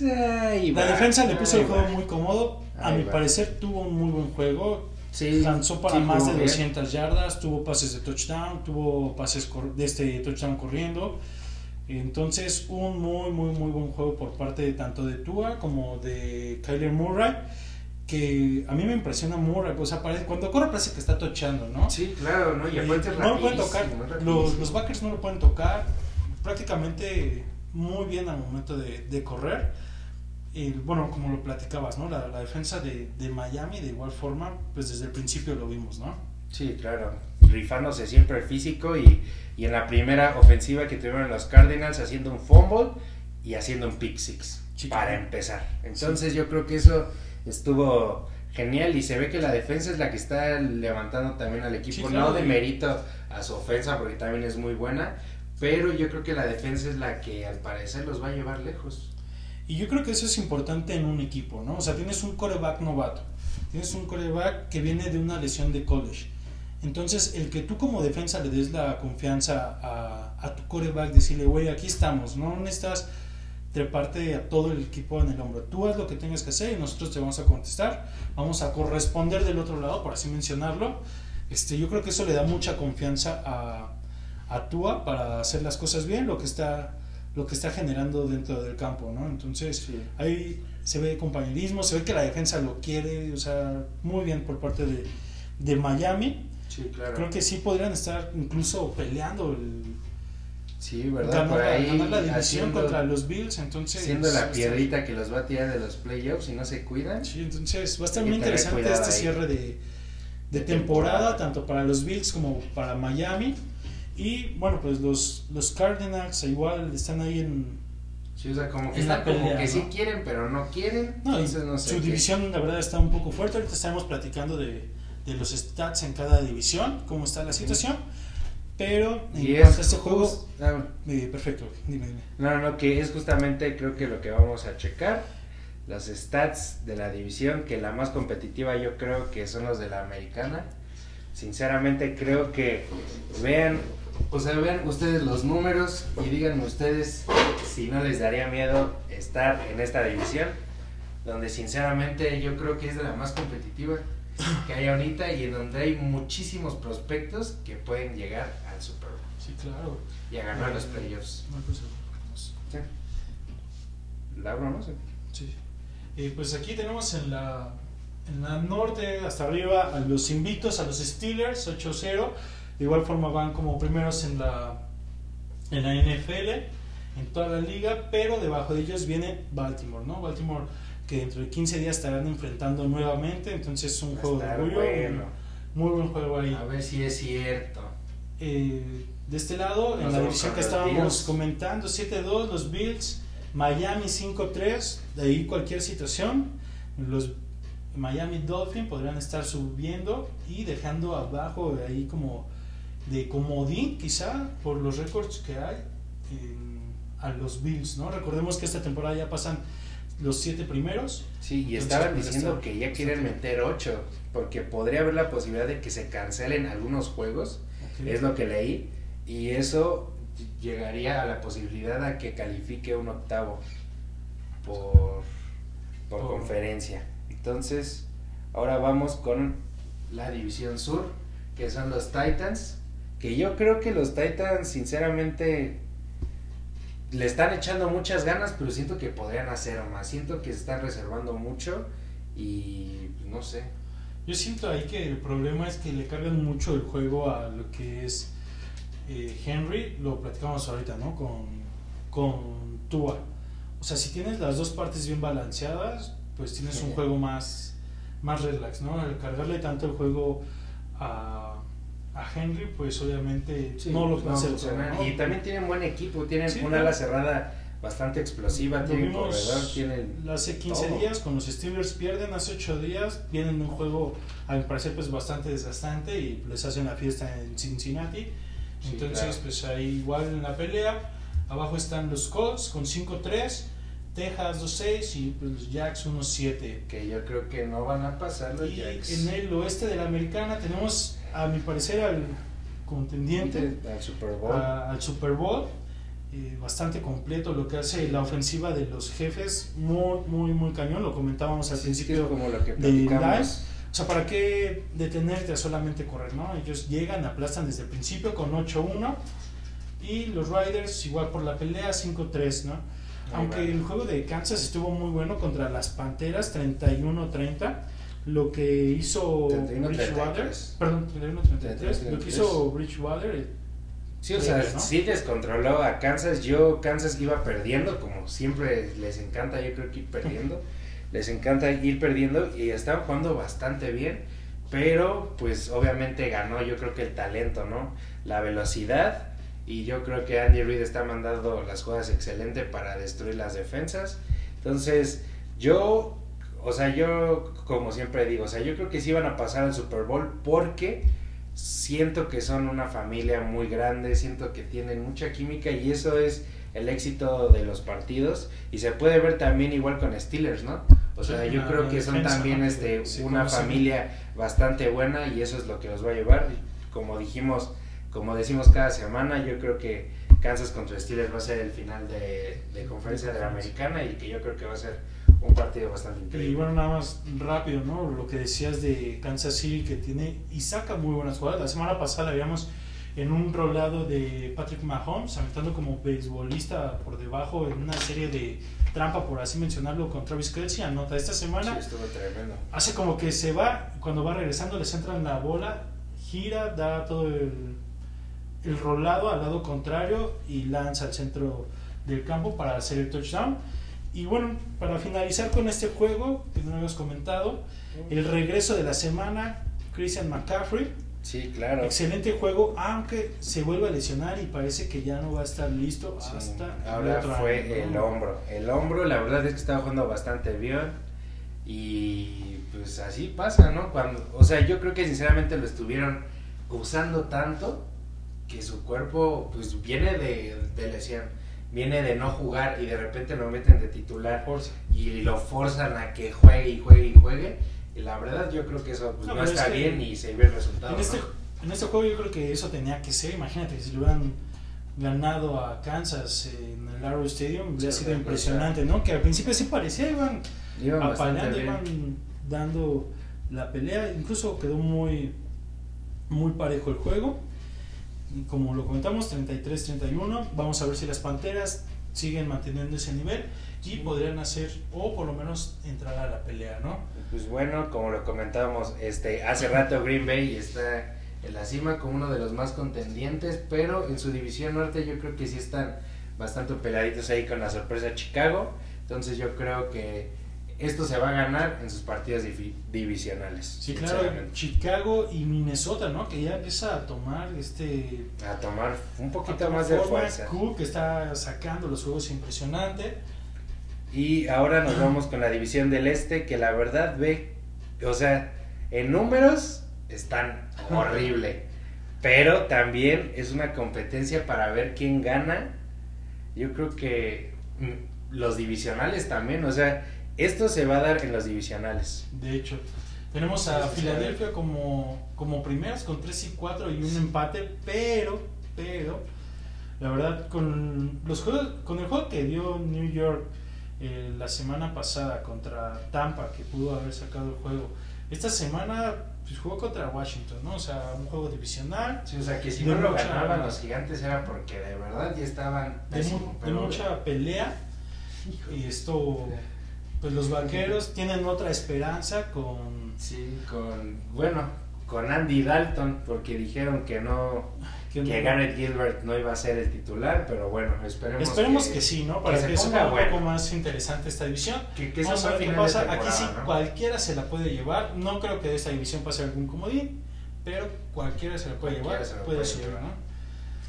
la defensa le puso el juego va. muy cómodo, a Ahí mi va. parecer tuvo un muy buen juego. Sí, Lanzó para sí, más de bien. 200 yardas, tuvo pases de touchdown, tuvo pases de este touchdown corriendo. Entonces, un muy, muy, muy buen juego por parte de tanto de Tua como de Kyler Murray. Que a mí me impresiona Murray, o sea, parece, cuando corre parece que está tochando, ¿no? Sí, claro, ¿no? Y Eh, aparte no lo pueden tocar, los, los backers no lo pueden tocar. Prácticamente muy bien al momento de, de correr. Y, bueno, como lo platicabas, ¿no? La, la defensa de, de, Miami, de igual forma, pues desde el principio lo vimos, ¿no? Sí, claro. Rifándose siempre el físico y, y en la primera ofensiva que tuvieron los Cardinals haciendo un fumble y haciendo un pick six para empezar. Entonces sí. yo creo que eso estuvo genial y se ve que la defensa es la que está levantando también al equipo, sí, no de mérito a su ofensa porque también es muy buena, pero yo creo que la defensa es la que al parecer los va a llevar lejos. Y yo creo que eso es importante en un equipo, ¿no? O sea, tienes un coreback novato, tienes un coreback que viene de una lesión de college. Entonces, el que tú como defensa le des la confianza a, a tu coreback, decirle, güey, aquí estamos, no necesitas treparte a todo el equipo en el hombro. Tú haz lo que tengas que hacer y nosotros te vamos a contestar, vamos a corresponder del otro lado, por así mencionarlo. Este, yo creo que eso le da mucha confianza a, a Tua para hacer las cosas bien, lo que está lo que está generando dentro del campo, ¿no? Entonces, sí. ahí se ve compañerismo, se ve que la defensa lo quiere, o sea, muy bien por parte de, de Miami. Sí, claro. Creo que sí podrían estar incluso peleando el, Sí, ¿verdad? Ganar, Por ahí ganar la división haciendo, contra los Bills, entonces... siendo la este, piedrita que los va a tirar de los playoffs y no se cuidan. Sí, entonces va a estar muy interesante este ahí. cierre de, de De temporada, temporada. tanto para los Bills como para Miami. Y bueno, pues los, los Cardinals igual están ahí en... Sí, o sea, como que están como pelea, que ¿no? sí quieren, pero no quieren. No, entonces no sé. su qué. división la verdad está un poco fuerte. Ahorita estamos platicando de, de los stats en cada división, cómo está la situación. Pero en Y cuanto es a este juego... ah, eh, perfecto, dime, dime. No, no, que es justamente creo que lo que vamos a checar. Los stats de la división, que la más competitiva yo creo que son los de la americana. Sinceramente creo que vean, o sea, vean ustedes los números y díganme ustedes si no les daría miedo estar en esta división, donde sinceramente yo creo que es de la más competitiva que hay ahorita y en donde hay muchísimos prospectos que pueden llegar al Super Bowl Sí, claro. y a ganar los playoffs. Una cosa, vamos. Laura, ¿no? sé. Sí. Eh, pues aquí tenemos en la, en la norte hasta arriba a los invictos, a los Steelers 8-0. De igual forma van como primeros en la, en la NFL, en toda la liga, pero debajo de ellos viene Baltimore, ¿no? Baltimore que dentro de 15 días estarán enfrentando nuevamente, entonces es un Va juego de orgullo, bueno. muy buen juego ahí. A ver si es cierto. Eh, de este lado, en la división que estábamos Bills. comentando, 7-2, los Bills, Miami 5-3, de ahí cualquier situación, los Miami Dolphins podrían estar subiendo y dejando abajo de ahí como de comodín quizá por los récords que hay en- a los Bills, ¿no? Recordemos que esta temporada ya pasan los siete primeros. Sí, y estaban pues, diciendo está- que ya quieren meter 8, porque podría haber la posibilidad de que se cancelen algunos juegos, es lo que leí, y eso llegaría a la posibilidad a que califique un octavo por, por Por- conferencia. Entonces, ahora vamos con la división sur, que son los Titans, que yo creo que los Titans, sinceramente, le están echando muchas ganas, pero siento que podrían hacer más. Siento que se están reservando mucho y pues, no sé. Yo siento ahí que el problema es que le cargan mucho el juego a lo que es eh, Henry, lo platicamos ahorita, ¿no? Con, con Tua. O sea, si tienes las dos partes bien balanceadas, pues tienes un juego más, más relax, ¿no? Al cargarle tanto el juego a, a Henry, pues obviamente no lo va a. ¿no? Y también tienen buen equipo, tienen Sí, una ala cerrada bastante explosiva, Lo tienen corredor, tienen... hace 15 todo. días con los Steelers pierden, hace 8 días vienen de un juego a mi parecer pues bastante desgastante y les hacen la fiesta en Cincinnati. Sí, Entonces claro. pues ahí igual en la pelea, abajo están los Colts con 5-3, Texas 2-6 y pues, los Jacks 1-7. Que yo creo que no van a pasar los Y Jacks. en el oeste de la americana tenemos a mi parecer al contendiente al Super Bowl. a- al Super Bowl. eh, bastante completo lo que hace la ofensiva de los jefes, muy, muy, muy cañón. Lo comentábamos al Sí, principio. como lo que de live. O sea, ¿para qué detenerte a solamente correr? ¿no? Ellos llegan, aplastan desde el principio con 8-1. Y los Riders, igual por la pelea, 5-3. ¿no? Aunque el juego de Kansas estuvo muy bueno contra las Panteras, 31-30. Lo que hizo 31-33. Bridgewater, perdón, 31-33. Lo que 31-33. hizo Bridgewater, el Sí, o sea, sí descontroló a Kansas. Yo, Kansas iba perdiendo, como siempre les encanta, yo creo que ir perdiendo. les encanta ir perdiendo y estaban jugando bastante bien, pero pues obviamente ganó yo creo que el talento, ¿no? La velocidad y yo creo que Andy Reid está mandando las jugadas excelente para destruir las defensas. Entonces, yo, o sea, yo como siempre digo, o sea, yo creo que sí van a pasar al Super Bowl porque siento que son una familia muy grande, siento que tienen mucha química y eso es el éxito de los partidos y se puede ver también igual con Steelers, ¿no? O sea, yo creo que son también este una familia bastante buena y eso es lo que los va a llevar. Como dijimos, como decimos cada semana, yo creo que Kansas contra Steelers va a ser el final de, de conferencia de la americana y que yo creo que va a ser un partido bastante increíble. Y bueno, nada más rápido, ¿no? Lo que decías de Kansas City que tiene y saca muy buenas jugadas. La semana pasada habíamos en un rolado de Patrick Mahomes, aventando como beisbolista por debajo en una serie de trampa, por así mencionarlo, con Travis Kelsey. Anota esta semana. Sí, estuvo tremendo. Hace como que se va, cuando va regresando, le centran la bola, gira, da todo el, el rolado al lado contrario y lanza al centro del campo para hacer el touchdown. Y bueno, para finalizar con este juego, que no habíamos comentado, el regreso de la semana, Christian McCaffrey. Sí, claro. Excelente juego, aunque se vuelve a lesionar y parece que ya no va a estar listo hasta. Ahora fue el hombro. El hombro, la verdad es que estaba jugando bastante bien. Y pues así pasa, ¿no? Cuando, o sea, yo creo que sinceramente lo estuvieron usando tanto que su cuerpo pues viene de, de lesión viene de no jugar y de repente lo meten de titular y lo forzan a que juegue y juegue y juegue. Y la verdad yo creo que eso pues, no, está bien y se ve el resultado. En, este, en este juego yo creo que eso tenía que ser. Imagínate, si lo hubieran ganado a Kansas en el Arrow Stadium, hubiera sido impresionante, ¿no? Que al principio sí parecía, iban, iban apaleando, iban dando la pelea. Incluso quedó muy, muy parejo el juego como lo comentamos, 33-31. Vamos a ver si las Panteras siguen manteniendo ese nivel y podrían hacer o por lo menos entrar a la pelea, ¿no? Pues bueno, como lo comentábamos, este, hace rato Green Bay está en la cima como uno de los más contendientes, pero en su división norte yo creo que sí están bastante peladitos ahí con la sorpresa Chicago. Entonces yo creo que esto se va a ganar en sus partidos divisionales. Sí, claro, Chicago y Minnesota, ¿no? Que ya empieza a tomar este... A tomar un poquito más de fuerza. Cook que está sacando los juegos impresionante. Y ahora nos vamos con la división del este, que la verdad ve, o sea, en números están horrible. pero también es una competencia para ver quién gana. Yo creo que mm, los divisionales también, o sea, esto se va a dar en los divisionales. De hecho, tenemos a Filadelfia como, como primeras con 3 y 4 y un empate, pero, pero, la verdad, con, los juegos, con el juego que dio New York eh, la semana pasada contra Tampa, que pudo haber sacado el juego, esta semana pues, jugó contra Washington, ¿no? O sea, un juego divisional. Sí, o sea, que si no lo ganaban los gigantes era porque de verdad ya estaban... De, de mucha pelea. Y esto pues los vaqueros tienen otra esperanza con... Sí, con... Bueno, con Andy Dalton, porque dijeron que no... Que, Garrett Gilbert no iba a ser el titular, pero bueno, esperemos, esperemos que, sí, ¿no? Para que, sea un poco más interesante esta división. Que, Vamos a ver qué pasa. Aquí sí, cualquiera se la puede llevar. No creo que de esta división pase algún comodín, pero cualquiera se la puede llevar. puede, ser, ¿no?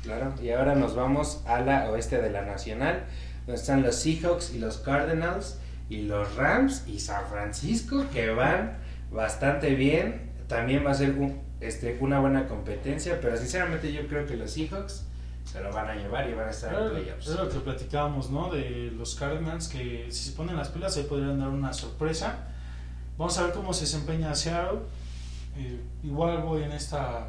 Claro, y ahora nos vamos a la oeste de la Nacional, donde están los Seahawks y los Cardinals y los Rams y San Francisco que van bastante bien. También va a ser este, una buena competencia, pero sinceramente yo creo que los Seahawks se lo van a llevar y van a estar en playoffs. Es lo que platicábamos, ¿no? De los Cardinals que si se ponen las pilas se podrían dar una sorpresa. Vamos a ver cómo se desempeña Seattle. Eh, igual voy en esta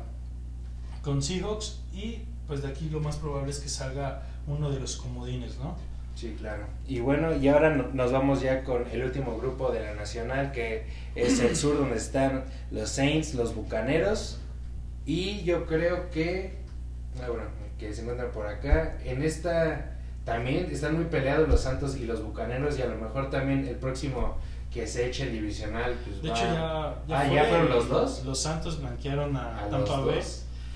con Seahawks y pues de aquí lo más probable es que salga uno de los comodines, ¿no? Sí, claro. Y bueno, y ahora nos vamos ya con el último grupo de la Nacional, que es el sur, donde están los Saints, los Bucaneros, y yo creo que, ah, bueno, que se encuentran por acá, en esta también están muy peleados los Santos y los Bucaneros, y a lo mejor también el próximo que se eche el divisional, pues De hecho, ya, ah, ¿ya fueron los dos? Los Santos blanquearon a, Tampa Bay.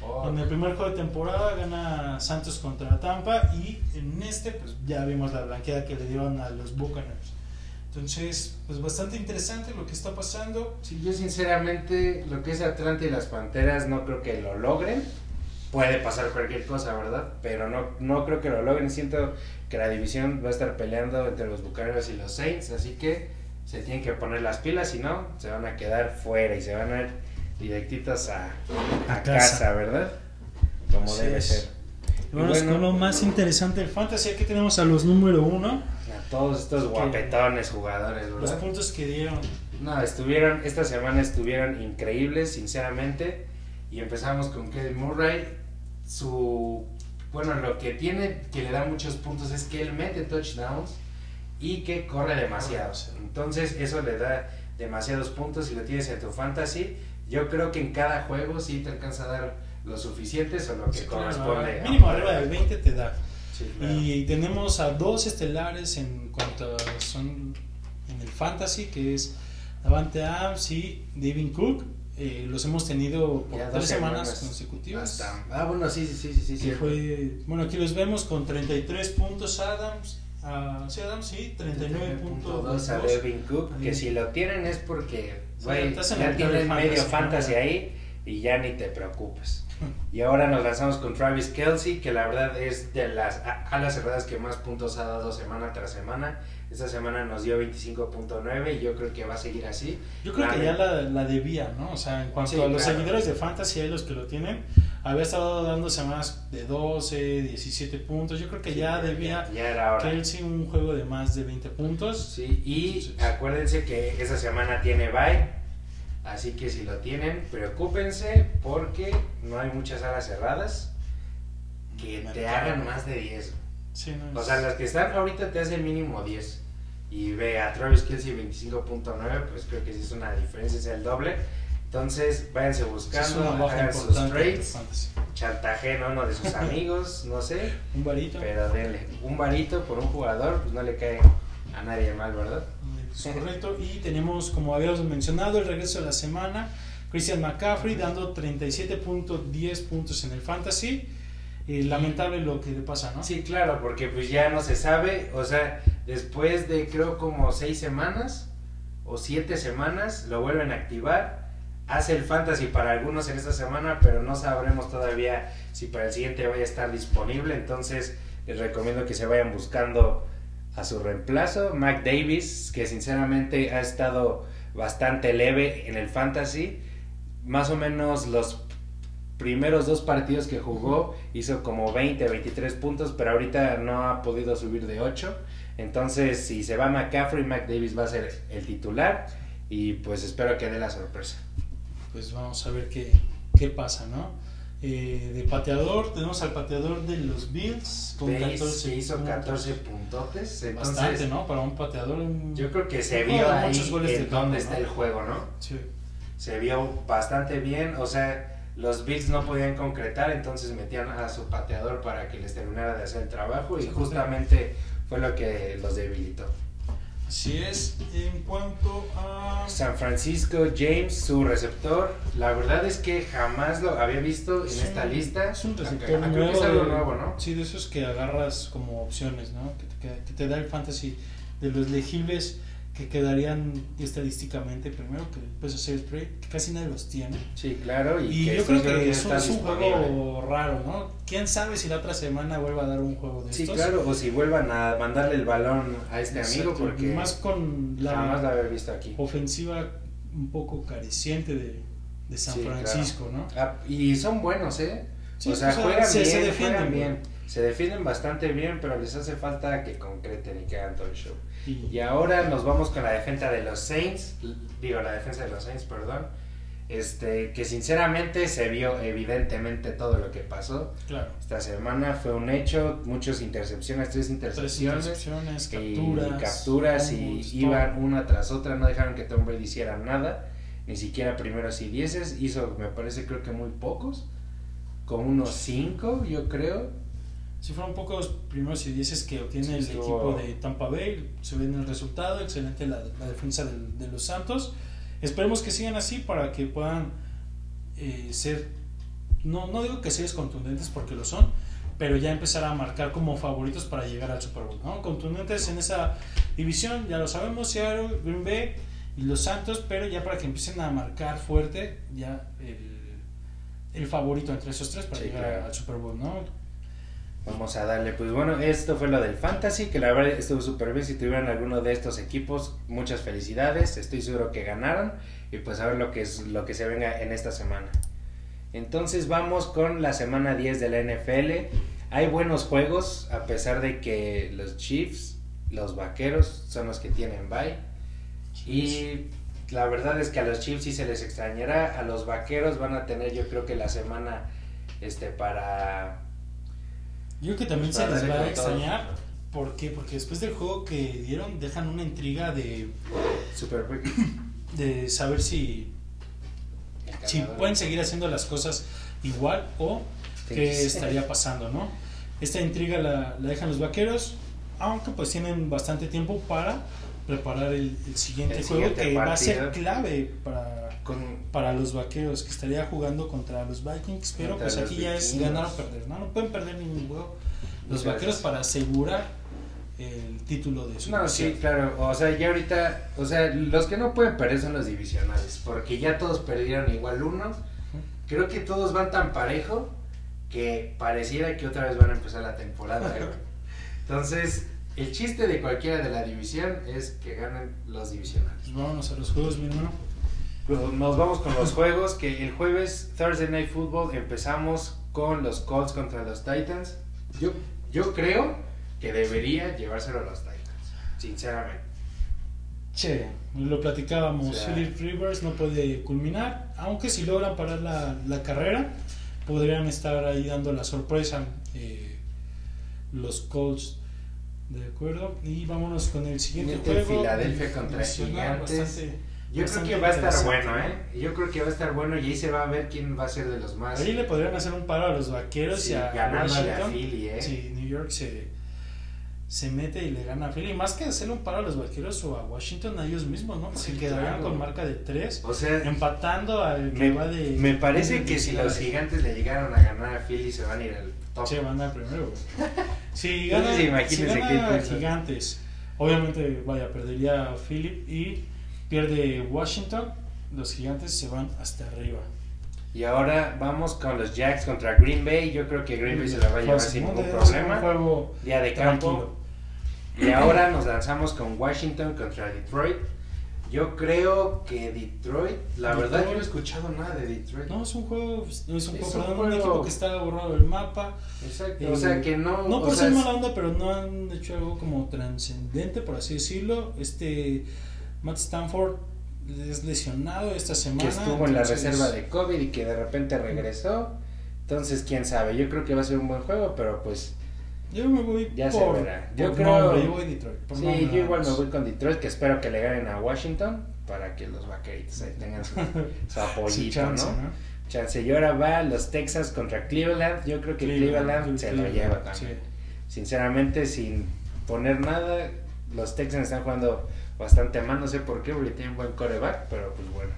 Oh. En el primer juego de temporada gana Santos contra Tampa y en este pues ya vimos la blanqueada que le dieron a los Buccaneers. Entonces, pues bastante interesante lo que está pasando. Sí, yo sinceramente lo que es Atlanta y las Panteras no creo que lo logren. Puede pasar cualquier cosa, ¿verdad? Pero no, no creo que lo logren. Siento que la división va a estar peleando entre los Buccaneers y los Saints, así que se tienen que poner las pilas, si no, se van a quedar fuera y se van a ir directitos a, a A casa. casa. ¿verdad? Como Así debe es. ser. Y bueno. con lo más interesante del fantasy. Aquí tenemos a los número uno, A todos estos guapetones jugadores, los ¿verdad? puntos que dieron. No, estuvieron, esta semana estuvieron increíbles, sinceramente. Y empezamos con Kevin Murray. Su, bueno, lo que tiene que le da muchos puntos es que él mete touchdowns y que corre demasiado. Entonces, eso le da demasiados puntos y lo tienes en tu fantasy. Yo creo que en cada juego sí te alcanza a dar lo suficientes o lo que Sí, claro, corresponde. mínimo arriba del 20 te da. Sí, claro. Y tenemos a dos estelares en cuanto son en el fantasy, que es Davante Adams y Devin Cook. Eh, los hemos tenido por Ya tres semanas, semanas consecutivas. Hasta- Ah, bueno, sí, sí, sí, sí, sí, Que fue, bueno, aquí los vemos con 33 puntos Adams. ah, sí, Adams, sí, 39.2 a Devin Cook, que Ahí. si lo tienen es porque güey, ya tienen del medio fantasy, fantasy ¿no? ahí y ya ni te preocupes. Y ahora nos lanzamos con Travis Kelsey, que la verdad es de las a- alas cerradas que más puntos ha dado semana tras semana. Esta semana nos dio 25.9 y yo creo que va a seguir así. Yo creo que ya la, la debía, ¿no? O sea, en cuanto Sí, a los claro. seguidores de Fantasy, hay los que lo tienen, había estado dando semanas de 12, 17 puntos. Yo creo que Sí, ya debía Ya era. Kelsey un juego de más de 20 puntos. Sí, y Entonces- acuérdense que esa semana tiene bye. Así que si lo tienen, preocúpense porque no hay muchas alas cerradas que te Mercado. hagan más de 10. Sí, no O sea, las que están ahorita te hacen mínimo 10. Y ve a Travis Kelsey 25.9, pues creo que sí es una diferencia, es el doble. Entonces, váyanse buscando, hagan sus trades, chantajen a uno de sus amigos, no sé, Un varito. pero denle un varito por un jugador, pues no le cae a nadie mal, ¿verdad? Es correcto. Y tenemos, como habíamos mencionado, el regreso de la semana. Christian McCaffrey dando 37.10 puntos en el Fantasy. Eh, lamentable lo que le pasa, ¿no? Sí, claro, porque pues ya no se sabe, o sea, después de creo como seis semanas o siete semanas lo vuelven a activar, hace el fantasy para algunos en esta semana, pero no sabremos todavía si para el siguiente vaya a estar disponible, entonces les recomiendo que se vayan buscando a su reemplazo, Mac Davis, que sinceramente ha estado bastante leve en el fantasy, más o menos los primeros dos partidos que jugó hizo como 20, 23 puntos, pero ahorita no ha podido subir de 8. Entonces, si se va McCaffrey, Mac Davis va a ser el titular y pues espero que dé la sorpresa. Pues vamos a ver qué, qué pasa, ¿no? Eh, de pateador, tenemos al pateador de los Bills con Bates 14 que hizo puntos. 14 puntotes, entonces Bastante, ¿no? Para un pateador. un- yo creo que se vio ahí muchos goles de en campo, dónde ¿no? está el juego, ¿no? Sí. Se vio bastante bien, o sea, los Bills no podían concretar, entonces metían a su pateador para que les terminara de hacer el trabajo y justamente fue lo que los debilitó. Así es. En cuanto a. San Francisco James, su receptor, la verdad es que jamás lo había visto en Es esta lista. Es un receptor creo que nuevo. es algo de- nuevo, ¿no? Sí, de esos que agarras como opciones, ¿no? Que te, que te da el fantasy de los legibles que quedarían estadísticamente primero, que hacer el trade, que casi nadie los tiene. Sí, claro. Y, Y que yo creo que ya es un, juego raro, ¿no? ¿Quién sabe si la otra semana vuelva a dar un juego de Sí, estos? claro, o si vuelvan a mandarle el balón a este amigo, Exacto, porque Más con la jamás lo había visto aquí. ofensiva un poco careciente de, de San Sí, Francisco, ¿no? Ah, y son buenos, ¿eh? Sí, o sea, o sea, juegan se- bien, se defienden, juegan bien. Se defienden bastante bien, pero les hace falta que concreten y que hagan todo el show. Y, Y ahora nos vamos con la defensa de los Saints, digo la defensa de los Saints, perdón, este que sinceramente se vio evidentemente todo lo que pasó. Claro, esta semana fue un hecho, muchas intercepciones, tres tres intercepciones y capturas, capturas y iban una tras otra, no dejaron que Tom Brady hiciera nada, ni siquiera primeros y dieces, hizo me parece creo que muy pocos, con unos cinco yo creo, Si fueron pocos primeros y dieces que obtiene Sí, el estuvo- equipo de Tampa Bay, se ve en el resultado, excelente la, la defensa del- de los Santos. Esperemos que sigan así para que puedan eh, ser no, no digo que series contundentes porque lo son, pero ya empezar a marcar como favoritos para llegar al Super Bowl, ¿no? Contundentes en esa división, ya lo sabemos, Seattle, Green Bay y los Santos, pero ya para que empiecen a marcar fuerte ya el, el favorito entre esos tres para Sí, llegar claro. al Super Bowl, ¿no? Vamos a darle, pues bueno, esto fue lo del Fantasy, que la verdad estuvo súper bien. Si tuvieran alguno de estos equipos, muchas felicidades. Estoy seguro que ganaron. Y pues a ver lo que es lo que se venga en esta semana. Entonces vamos con la semana 10 de la NFL. Hay buenos juegos, a pesar de que los Chiefs, los Vaqueros, son los que tienen bye. Y la verdad es que a los Chiefs sí se les extrañará. A los Vaqueros van a tener, yo creo que la semana este para Yo creo que también se les va a extrañar. ¿Por qué? Porque después del juego que dieron, dejan una intriga de, Super de saber si, si pueden seguir haciendo las cosas igual o qué estaría pasando, ¿no? Esta intriga la, la dejan los vaqueros, aunque pues tienen bastante tiempo para preparar el, el siguiente El juego siguiente que va a ser partido. clave para, Con, para los vaqueros, que estaría jugando contra los Vikings, pero Contra pues aquí ya es ganar o perder, ¿no? No pueden perder ningún juego los vaqueros para asegurar el título de su no, división. sí, claro. O sea, ya ahorita, o sea, los que no pueden perder son los divisionales, porque ya todos perdieron igual uno. Creo que todos van tan parejo que pareciera que otra vez van a empezar la temporada. ¿eh? Entonces, el chiste de cualquiera de la división es que ganen los divisionales. Pues vámonos a los juegos, mi hermano. Nos vamos con los juegos, que el jueves, Thursday Night Football, empezamos con los Colts contra los Titans. Yo, yo creo que debería llevárselo a los Titans, sinceramente. Che, lo platicábamos, Philip Rivers no puede culminar, aunque si logran parar la, la carrera, podrían estar ahí dando la sorpresa eh, los Colts, ¿de acuerdo? Y vámonos con el siguiente juego. Filadelfia el contra Gigantes. bastante- Yo creo que va a estar bueno, ¿no? ¿eh? Yo creo que va a estar bueno y ahí se va a ver quién va a ser de los más. Ahí le podrían hacer un paro a los vaqueros Sí, y a a. Philly, ¿eh? Sí, New York se, se mete y le gana a Philly. Más que hacerle un paro a los vaqueros o a Washington, a ellos mismos, ¿no? Se Sí, quedarían claro. con marca de 3, O sea, empatando al que me, va de. me parece que si 19. los gigantes le llegaron a ganar a Philly se van a ir al top. Sí, van al primero, güey. Si Entonces, gana, si gana. Gigantes, obviamente, vaya, perdería a Philip y pierde Washington. Los Gigantes se van hasta arriba. Y ahora vamos con los Jacks contra Green Bay. Yo creo que Green Bay se la va a llevar sin ningún problema. juego Día de tranquilo. campo. Y ahora nos lanzamos con Washington contra Detroit. Yo creo que Detroit, la Detroit. verdad yo no he escuchado nada de Detroit. No, es un juego, no es un Es juego, un perdón, un equipo que está borrado del mapa. Exacto. Eh, o sea que no. No por ser mala onda, pero no han hecho algo como trascendente, por así decirlo. Este Matt Stanford es lesionado esta semana. que estuvo en la entonces- reserva de COVID y que de repente regresó. Entonces, quién sabe. Yo creo que va a ser un buen juego, pero pues. Yo me voy Ya se por, verá. Yo por creo- nombre, yo voy Detroit. por Sí, nombre yo igual me voy con Detroit, que espero que le ganen a Washington para que los vaqueritos ahí tengan su, su Sí, apoyito, chance, ¿no? Chance. Y ahora va los Texans contra Cleveland. Yo creo que Cleveland, se lo Cleveland, lleva también. Sinceramente, sin poner nada, los Texans están jugando bastante mal. No sé por qué, porque tienen buen coreback, pero pues bueno.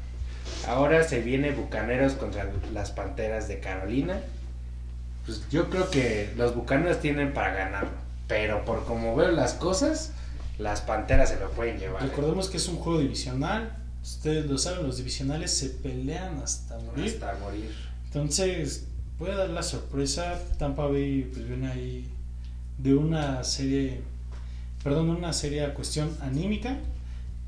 Ahora se viene Bucaneros contra las Panteras de Carolina. Pues yo creo que los Bucaneros tienen para ganarlo. Pero por como veo las cosas, las Panteras se lo pueden llevar. Recordemos que es un juego divisional. Ustedes lo saben, los divisionales se pelean hasta morir. Hasta morir. Entonces, puede dar la sorpresa. Tampa Bay pues viene ahí de una serie, perdón, una seria cuestión anímica.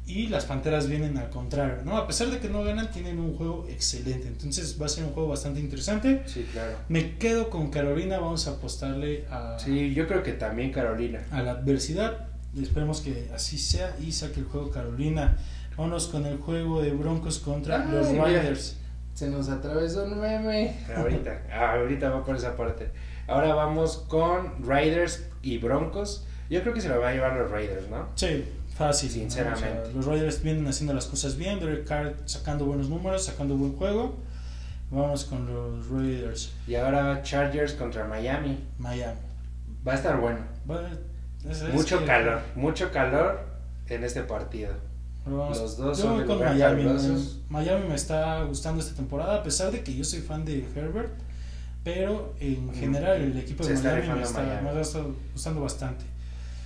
Y las Panteras vienen al contrario, ¿no? A pesar de que no ganan, tienen un juego excelente. Entonces va a ser un juego bastante interesante. Sí, claro. Me quedo con Carolina, vamos a apostarle a, Sí, yo creo que también Carolina. a la adversidad. Esperemos que así sea y saque el juego Carolina. Vámonos con el juego de Broncos contra Ay, los. Riders. Se nos atravesó un meme. Ahorita, ah, ahorita va por esa parte. Ahora vamos con Riders y Broncos. Yo creo que se lo va a llevar los Raiders, ¿no? Sí, fácil. ¿no? Sinceramente. O sea, los Riders vienen haciendo las cosas bien. Derek Carr sacando buenos números, sacando buen juego. Vamos con los Raiders. Y ahora Chargers contra Miami. Miami. Va a estar bueno. Bueno, es- es Mucho que- calor, mucho calor en este partido. Vamos- Los dos yo son voy con Miami. me está gustando esta temporada, a pesar de que yo soy fan de Herbert. pero en general el equipo de Miami me está, Miami. me gustando bastante.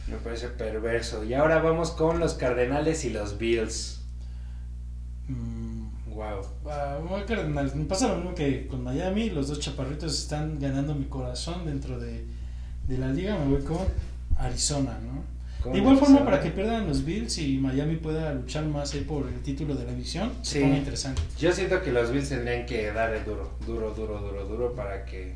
Me parece perverso. Y ahora vamos con los Cardenales y los Bills. Mm, Wow. ah, voy Cardenales. Me pasa lo mismo que con Miami, los dos chaparritos están ganando mi corazón dentro de, de la liga, me voy con Arizona, ¿no? De igual forma, para que pierdan los Bills y Miami pueda luchar más ahí por el título de la división, Sí. se interesante. Yo siento que los Bills tendrían que darle duro, duro, duro, duro, duro para que,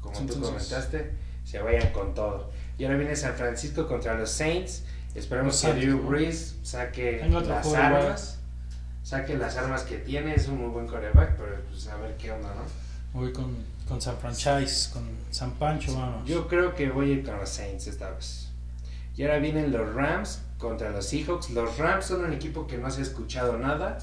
como tú Entonces- comentaste, se vayan con todo. Y ahora viene San Francisco contra los Saints. Esperemos Los que Drew. Brees saque las juego igual. armas. Saque las armas que tiene. Es un muy buen coreback, pero pues a ver qué onda, ¿no? Voy con, con San Franchise, con San Pancho, vamos. Yo creo que voy a ir con los Saints esta vez. Y ahora vienen los Rams contra los Seahawks. Los Rams son un equipo que no se ha escuchado nada,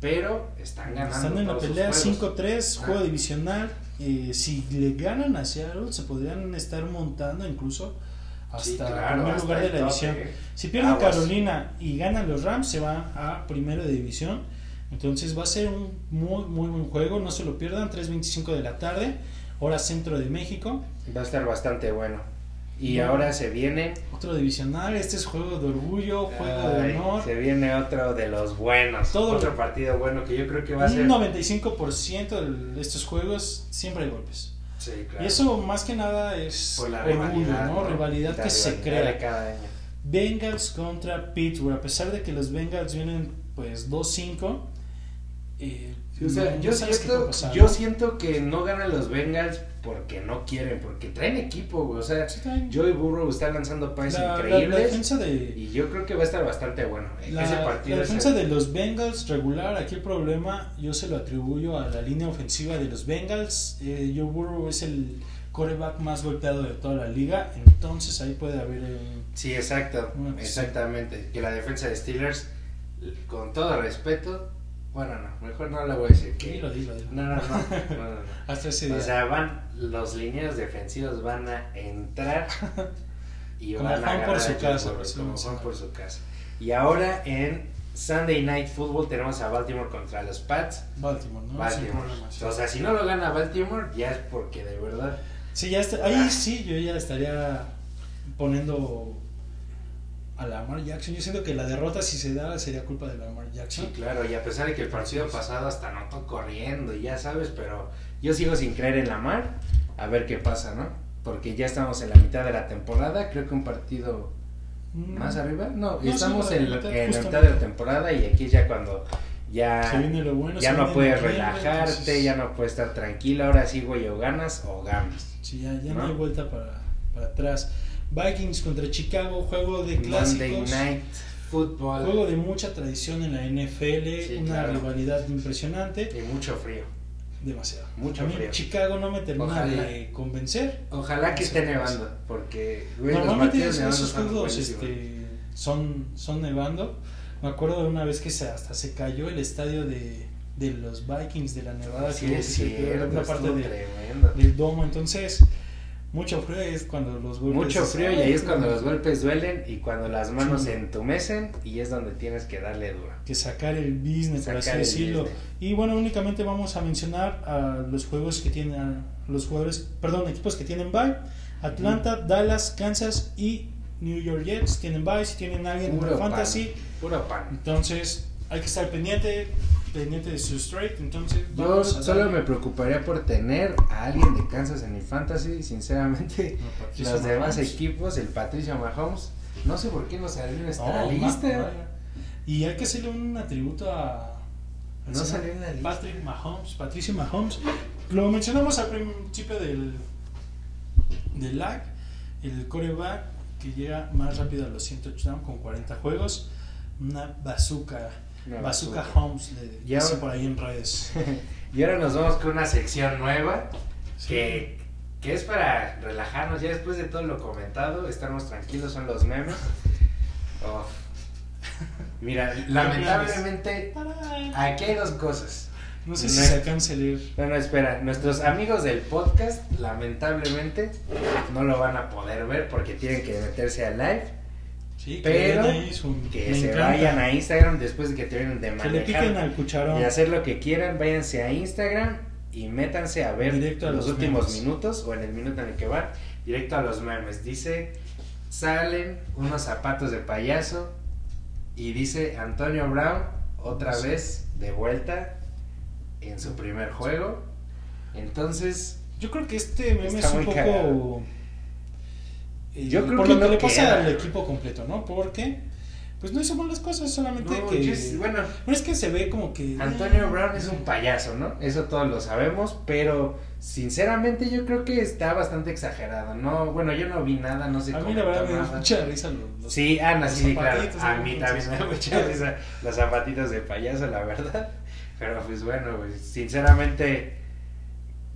pero están ganando. Están en la pelea juegos. 5-3, Ah. juego divisional. eh, si le ganan a Seattle, se podrían estar montando incluso hasta Sí, claro, primer hasta lugar de la división. eh. Si pierden Aguas. Carolina y ganan los Rams, se va a primero de división. Entonces va a ser un muy, muy buen juego. No se lo pierdan. 3.25 de la tarde, hora centro de México. Va a estar bastante bueno. Y Bueno. ahora se viene. Otro divisional. Este es juego de orgullo, juego ay, de honor. se viene otro de los buenos. Todo otro partido bueno que yo creo que va a ser. Un 95% de estos juegos siempre hay golpes. Sí, claro. Y eso más que nada es Por la orgullo, rivalidad, ¿no? ¿no? Rivalidad que se crea. cada año. Bengals contra Pittsburgh. A pesar de que los Bengals vienen pues 2-5. eh, Sí, o sea, no yo, siento, que no ganan los Bengals porque no quieren, porque traen equipo, güey. O sea, Sí, Joey Burrow está lanzando pases la, la- la increíbles. defensa de y yo creo que va a estar bastante bueno. la, Ese la partido es defensa de los Bengals regular, aquí el problema yo se lo atribuyo a la línea ofensiva de los Bengals. Eh, Joe Burrow es el coreback más golpeado de toda la liga, entonces ahí puede haber eh, Sí, exacto. Exactamente. Que la defensa de Steelers, con todo respeto. Bueno, no, mejor no le voy a decir que. Dilo, dilo, dilo. No, no, no. no, no, no. Hasta ese día. O sea, van, los lineos defensivos van a entrar y Como van a Juan por su casa, Burrow, así como Juan por su casa. Y ahora en Sunday Night Football tenemos a Baltimore contra los Pats. Baltimore, ¿no? Baltimore. sí. O sea, si no lo gana Baltimore, ya es porque de verdad. Sí, ya está, ahí sí, yo ya estaría poniendo a Lamar Jackson. Yo siento que la derrota, si se da, sería culpa de Lamar Jackson. Sí, claro, y a pesar de que el partido pasado hasta notó corriendo y ya sabes, pero yo sigo sin creer en Lamar. A ver qué pasa, ¿no? Porque ya estamos en la mitad de la temporada, creo que un partido Mm, más arriba. No, No, estamos sí, en, la mitad, en la mitad de la temporada y aquí ya cuando ya, Se viene lo bueno. ya se no viene puedes relajarte, entonces, ya no puedes estar tranquilo, ahora sí, güey, o ganas o ganas. Sí, ya, ya no, ¿no? hay vuelta para, para atrás. Vikings contra Chicago, juego de clásicos. Monday Night Football Juego de mucha tradición en la NFL, Sí, una claro. rivalidad impresionante, y mucho frío. demasiado. Mucho frío. Chicago no me termina Ojalá. de convencer. Ojalá que esté nevando, porque güey, los Normalmente esos, nevando esos juegos este, son, son nevando. Me acuerdo de una vez que se, hasta se cayó el estadio de, de los Vikings de la Nevada, Sí, que es cierto, una parte estuvo de- del domo. Entonces, mucho frío es cuando los golpes. Mucho frío y "Ay, ahí es cuando bueno". los golpes duelen y cuando las manos Sí. se entumecen y es donde tienes que darle duro. que sacar el business, por así decirlo. business. Y bueno, únicamente vamos a mencionar a los juegos que tienen, a los jugadores, perdón, equipos que tienen bye. Atlanta, Dallas, Kansas y New York Jets tienen bye. Si tienen alguien en el pan. fantasy, Puro pan. entonces hay que estar pendiente, pendiente de su straight. Entonces, Yo solo darle- me preocuparía por tener a alguien de Kansas en mi fantasy, sinceramente. No, Los demás equipos, el Patricio Mahomes, no sé por qué no salió en esta No, lista. ma-. Y hay que hacerle un atributo a. No señor salió en la lista. Patrick Mahomes, Patricio Mahomes. Lo mencionamos al principio del, del lag. El coreback que llega más rápido a los 100 touchdowns con 40 juegos. Una bazooka. Bazooka. Holmes, le Ya- dicen por ahí en redes. Y ahora nos vamos con una sección nueva Sí. que, que es para relajarnos. Ya después de todo lo comentado, estamos tranquilos, son los memes. Uf. Mira, lamentablemente, aquí hay dos cosas. No sé no si es- se a leer. No, no, espera. Nuestros amigos del podcast, lamentablemente, no lo van a poder ver porque tienen que meterse al live. Sí, Pero su- Que se encanta. vayan a Instagram después de que terminen de Que le piquen manejar al cucharón. y hacer lo que quieran. Váyanse a Instagram y métanse a ver Directo a los, los últimos memes. minutos o en el minuto en el que van, directo a los memes. Dice, salen unos zapatos de payaso y dice Antonio Brown otra Sí. vez de vuelta en su primer juego. Entonces, Yo creo que este meme es un poco. cagado. Yo creo por que lo que no le pasa queda. al equipo completo, ¿no? Porque. Pues no hizo malas cosas, solamente no, que. bueno, Bueno, es que se ve como que. Antonio eh, Brown es un payaso, ¿no? Eso todos lo sabemos, pero sinceramente yo creo que está bastante exagerado, ¿no? Bueno, yo no vi nada, no sé A mí la verdad me da nada. mucha risa los. Sí, Ana, los sí, sí, claro. A mí también me da Entonces- mucha risa los zapatitos de payaso, la verdad. Pero pues bueno, pues, sinceramente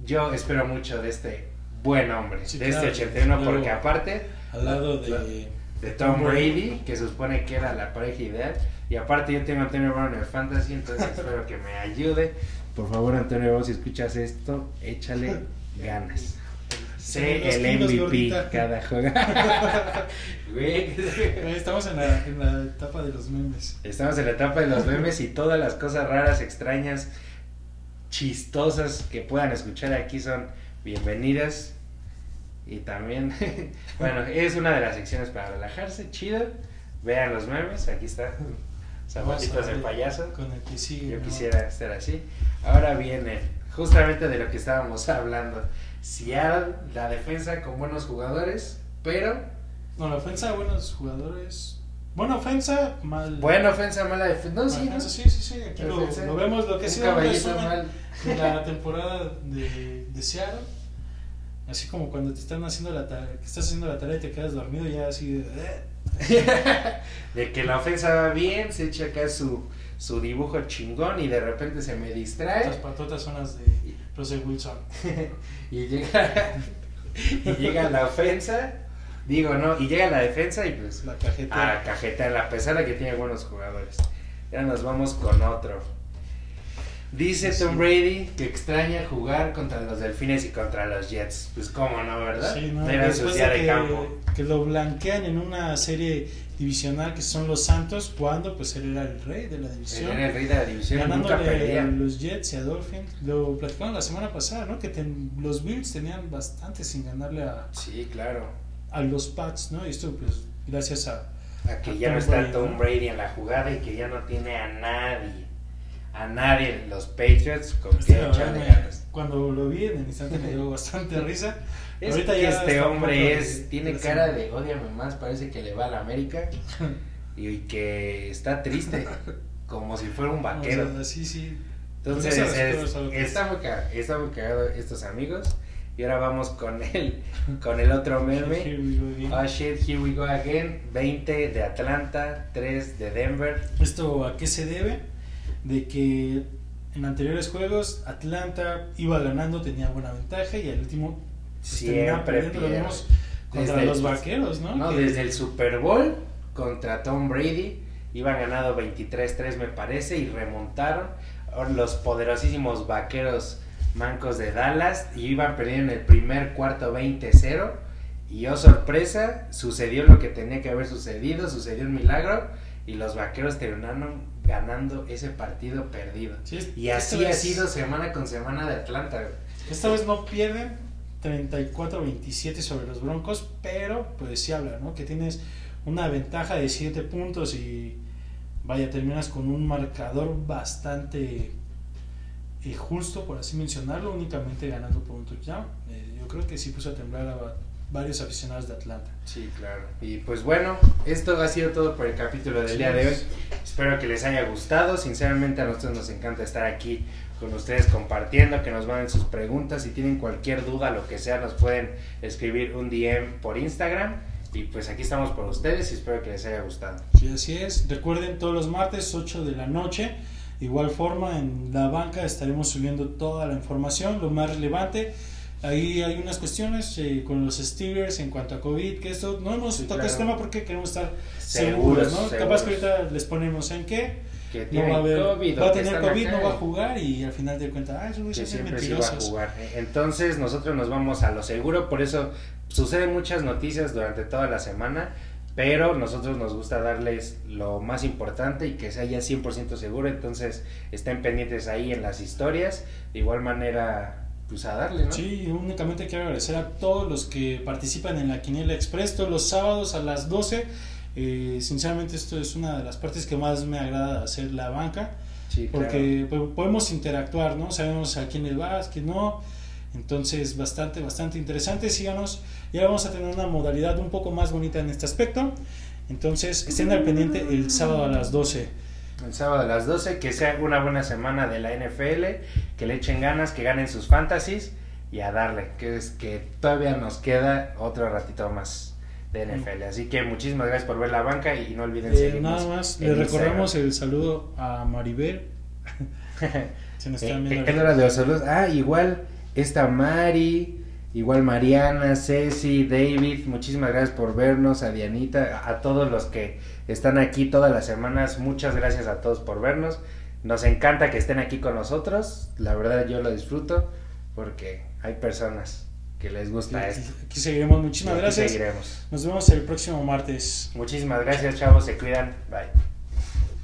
yo espero mucho de este buen hombre, Sí, de claro, este 81, luego- porque aparte Al lado de. De Tom Brady, que se supone que era la pareja ideal, y aparte yo tengo a Antonio Brown en el fantasy, entonces espero que me ayude. Por favor, Antonio Brown, si escuchas esto, échale ganas. Sé el MVP cada juego. Estamos en la, en la etapa de los memes. Estamos en la etapa de los memes y todas las cosas raras, extrañas, chistosas que puedan escuchar aquí son bienvenidas. Y también, bueno, es una de las secciones para relajarse, chido. Vean los memes, aquí está. Zapatitos de payaso. Con el que sigue. Yo ¿no? quisiera estar así. Ahora viene justamente de lo que estábamos hablando. Seattle, la defensa con buenos jugadores, pero No, la ofensa, buenos jugadores. Buena ofensa, mal. buena ofensa, mala defensa. No, sí, ¿no? sí, sí, sí. Aquí lo, lo vemos, lo que Un sí, un resumen mal. de la temporada de, de Seattle. Así como cuando te están haciendo la tarea, que estás haciendo la tarea y te quedas dormido, ya así de. "Eh". de que la ofensa va bien, se echa acá su, su dibujo chingón y de repente se me Las distrae patotas son las de Russell Wilson. y llega y llega la ofensa, digo no, y llega la defensa y pues La cajeta. a cajetear a pesar de que tiene buenos jugadores. Ya nos vamos con otro. Dice. Tom Brady que extraña jugar contra los Delfines y contra los Jets. Pues cómo no, ¿verdad? Sí, ¿no? Era su Después día de que, campo. que lo blanquean en una serie divisional que son los Santos, cuando pues él era el rey de la Él división. era el rey de la división nunca Ganándole a perdía. los Jets y a Dolphins. Lo platicamos la semana pasada, ¿no? Que ten- los Bills tenían bastante sin ganarle a, Sí, claro. a los Pats, ¿no? Y esto, pues, gracias a. A que A ya no está Brady, Tom. Brady en la jugada y que ya no tiene a nadie. A nadie los Patriots con que la verdad, echarle ganas. cuando lo vi en el instante me dio bastante risa. Es Ahorita que ya este hombre es, tiene de cara de odiame más, parece que le va a la América y que está triste, como si fuera un vaquero. O sea, sí, sí. Entonces es- está, muy cagado, está muy cagado estos amigos. Y ahora vamos con el, con el otro meme. Here we go again. Oh shit, here we go again. 20 de Atlanta, 3 de Denver. ¿Esto a qué se debe? De que en anteriores juegos Atlanta iba ganando, tenía buena ventaja y al último pues, terminaba perdiendo. Lo pierde. vimos contra Desde el- los vaqueros, ¿no? No, Que- desde el Super Bowl contra Tom Brady. Iban ganando 23-3 me parece y remontaron los poderosísimos vaqueros mancos de Dallas y iban perdiendo en el primer cuarto 20-0 y oh sorpresa, sucedió lo que tenía que haber sucedido, sucedió un milagro y los vaqueros terminaron ganando ese partido perdido. Sí, Y así ha sido semana con semana de Atlanta. güey. Esta vez no pierden 34-27 sobre los Broncos, pero pues sí habla, ¿no? Que tienes una ventaja de 7 puntos y vaya, terminas con un marcador bastante eh, justo, por así mencionarlo, únicamente ganando por un touchdown. Eh, yo creo que sí puso a temblar a varios aficionados de Atlanta. Sí, claro. Y pues bueno, esto ha sido todo por el capítulo del Sí, día de hoy. es- Espero que les haya gustado. Sinceramente a nosotros nos encanta estar aquí con ustedes compartiendo, que nos manden sus preguntas. Si tienen cualquier duda, lo que sea, nos pueden escribir un DM por Instagram. Y pues aquí estamos por ustedes y espero que les haya gustado. Sí, así es. Recuerden todos los martes 8 de la noche. De igual forma en la banca estaremos subiendo toda la información, lo más relevante. Ahí hay unas cuestiones eh, con los Steelers en cuanto a COVID, que esto no hemos Sí, tocado claro. este tema porque queremos estar Seguros, seguros, ¿no? seguros. Capaz que ahorita les ponemos en qué, Que no va a, haber, COVID, va a tener COVID, acá no va a jugar y al final de cuentas, ah, güeyes que siempre se iba a jugar. Entonces nosotros nos vamos a lo seguro, por eso suceden muchas noticias durante toda la semana. pero nosotros nos gusta darles lo más importante y que sea ya 100% seguro, entonces estén pendientes ahí en las historias, de igual manera pues a darle, ¿no? Sí, únicamente quiero agradecer a todos los que participan en la Quiniela Express todos los sábados a las 12. Eh, sinceramente esto es una de las partes que más me agrada hacer la banca, Sí, porque po- podemos interactuar, ¿no? Sabemos a quién le vas, a quién no. Entonces, bastante, bastante interesante. Síganos. Ya vamos a tener una modalidad un poco más bonita en este aspecto. Entonces, estén al pendiente el sábado a las 12. El sábado a las 12, que sea una buena semana de la NFL, que le echen ganas, que ganen sus fantasies y a darle, que es que todavía nos queda otro ratito más de NFL. Así que muchísimas gracias por ver la banca y no olviden Eh, seguirnos. nada más, le recordamos el saludo a Maribel. Se nos están Eh, viendo eh, de los saludos. Ah, igual esta Mari, igual Mariana, Ceci, David, muchísimas gracias por vernos, a Dianita, a todos los que están aquí todas las semanas, muchas gracias a todos por vernos. Nos encanta que estén aquí con nosotros, la verdad yo lo disfruto porque hay personas que les gusta Aquí, esto. aquí seguiremos. Muchísimas aquí gracias. seguiremos. Nos vemos el próximo martes. Muchísimas gracias, chavos, se cuidan. Bye.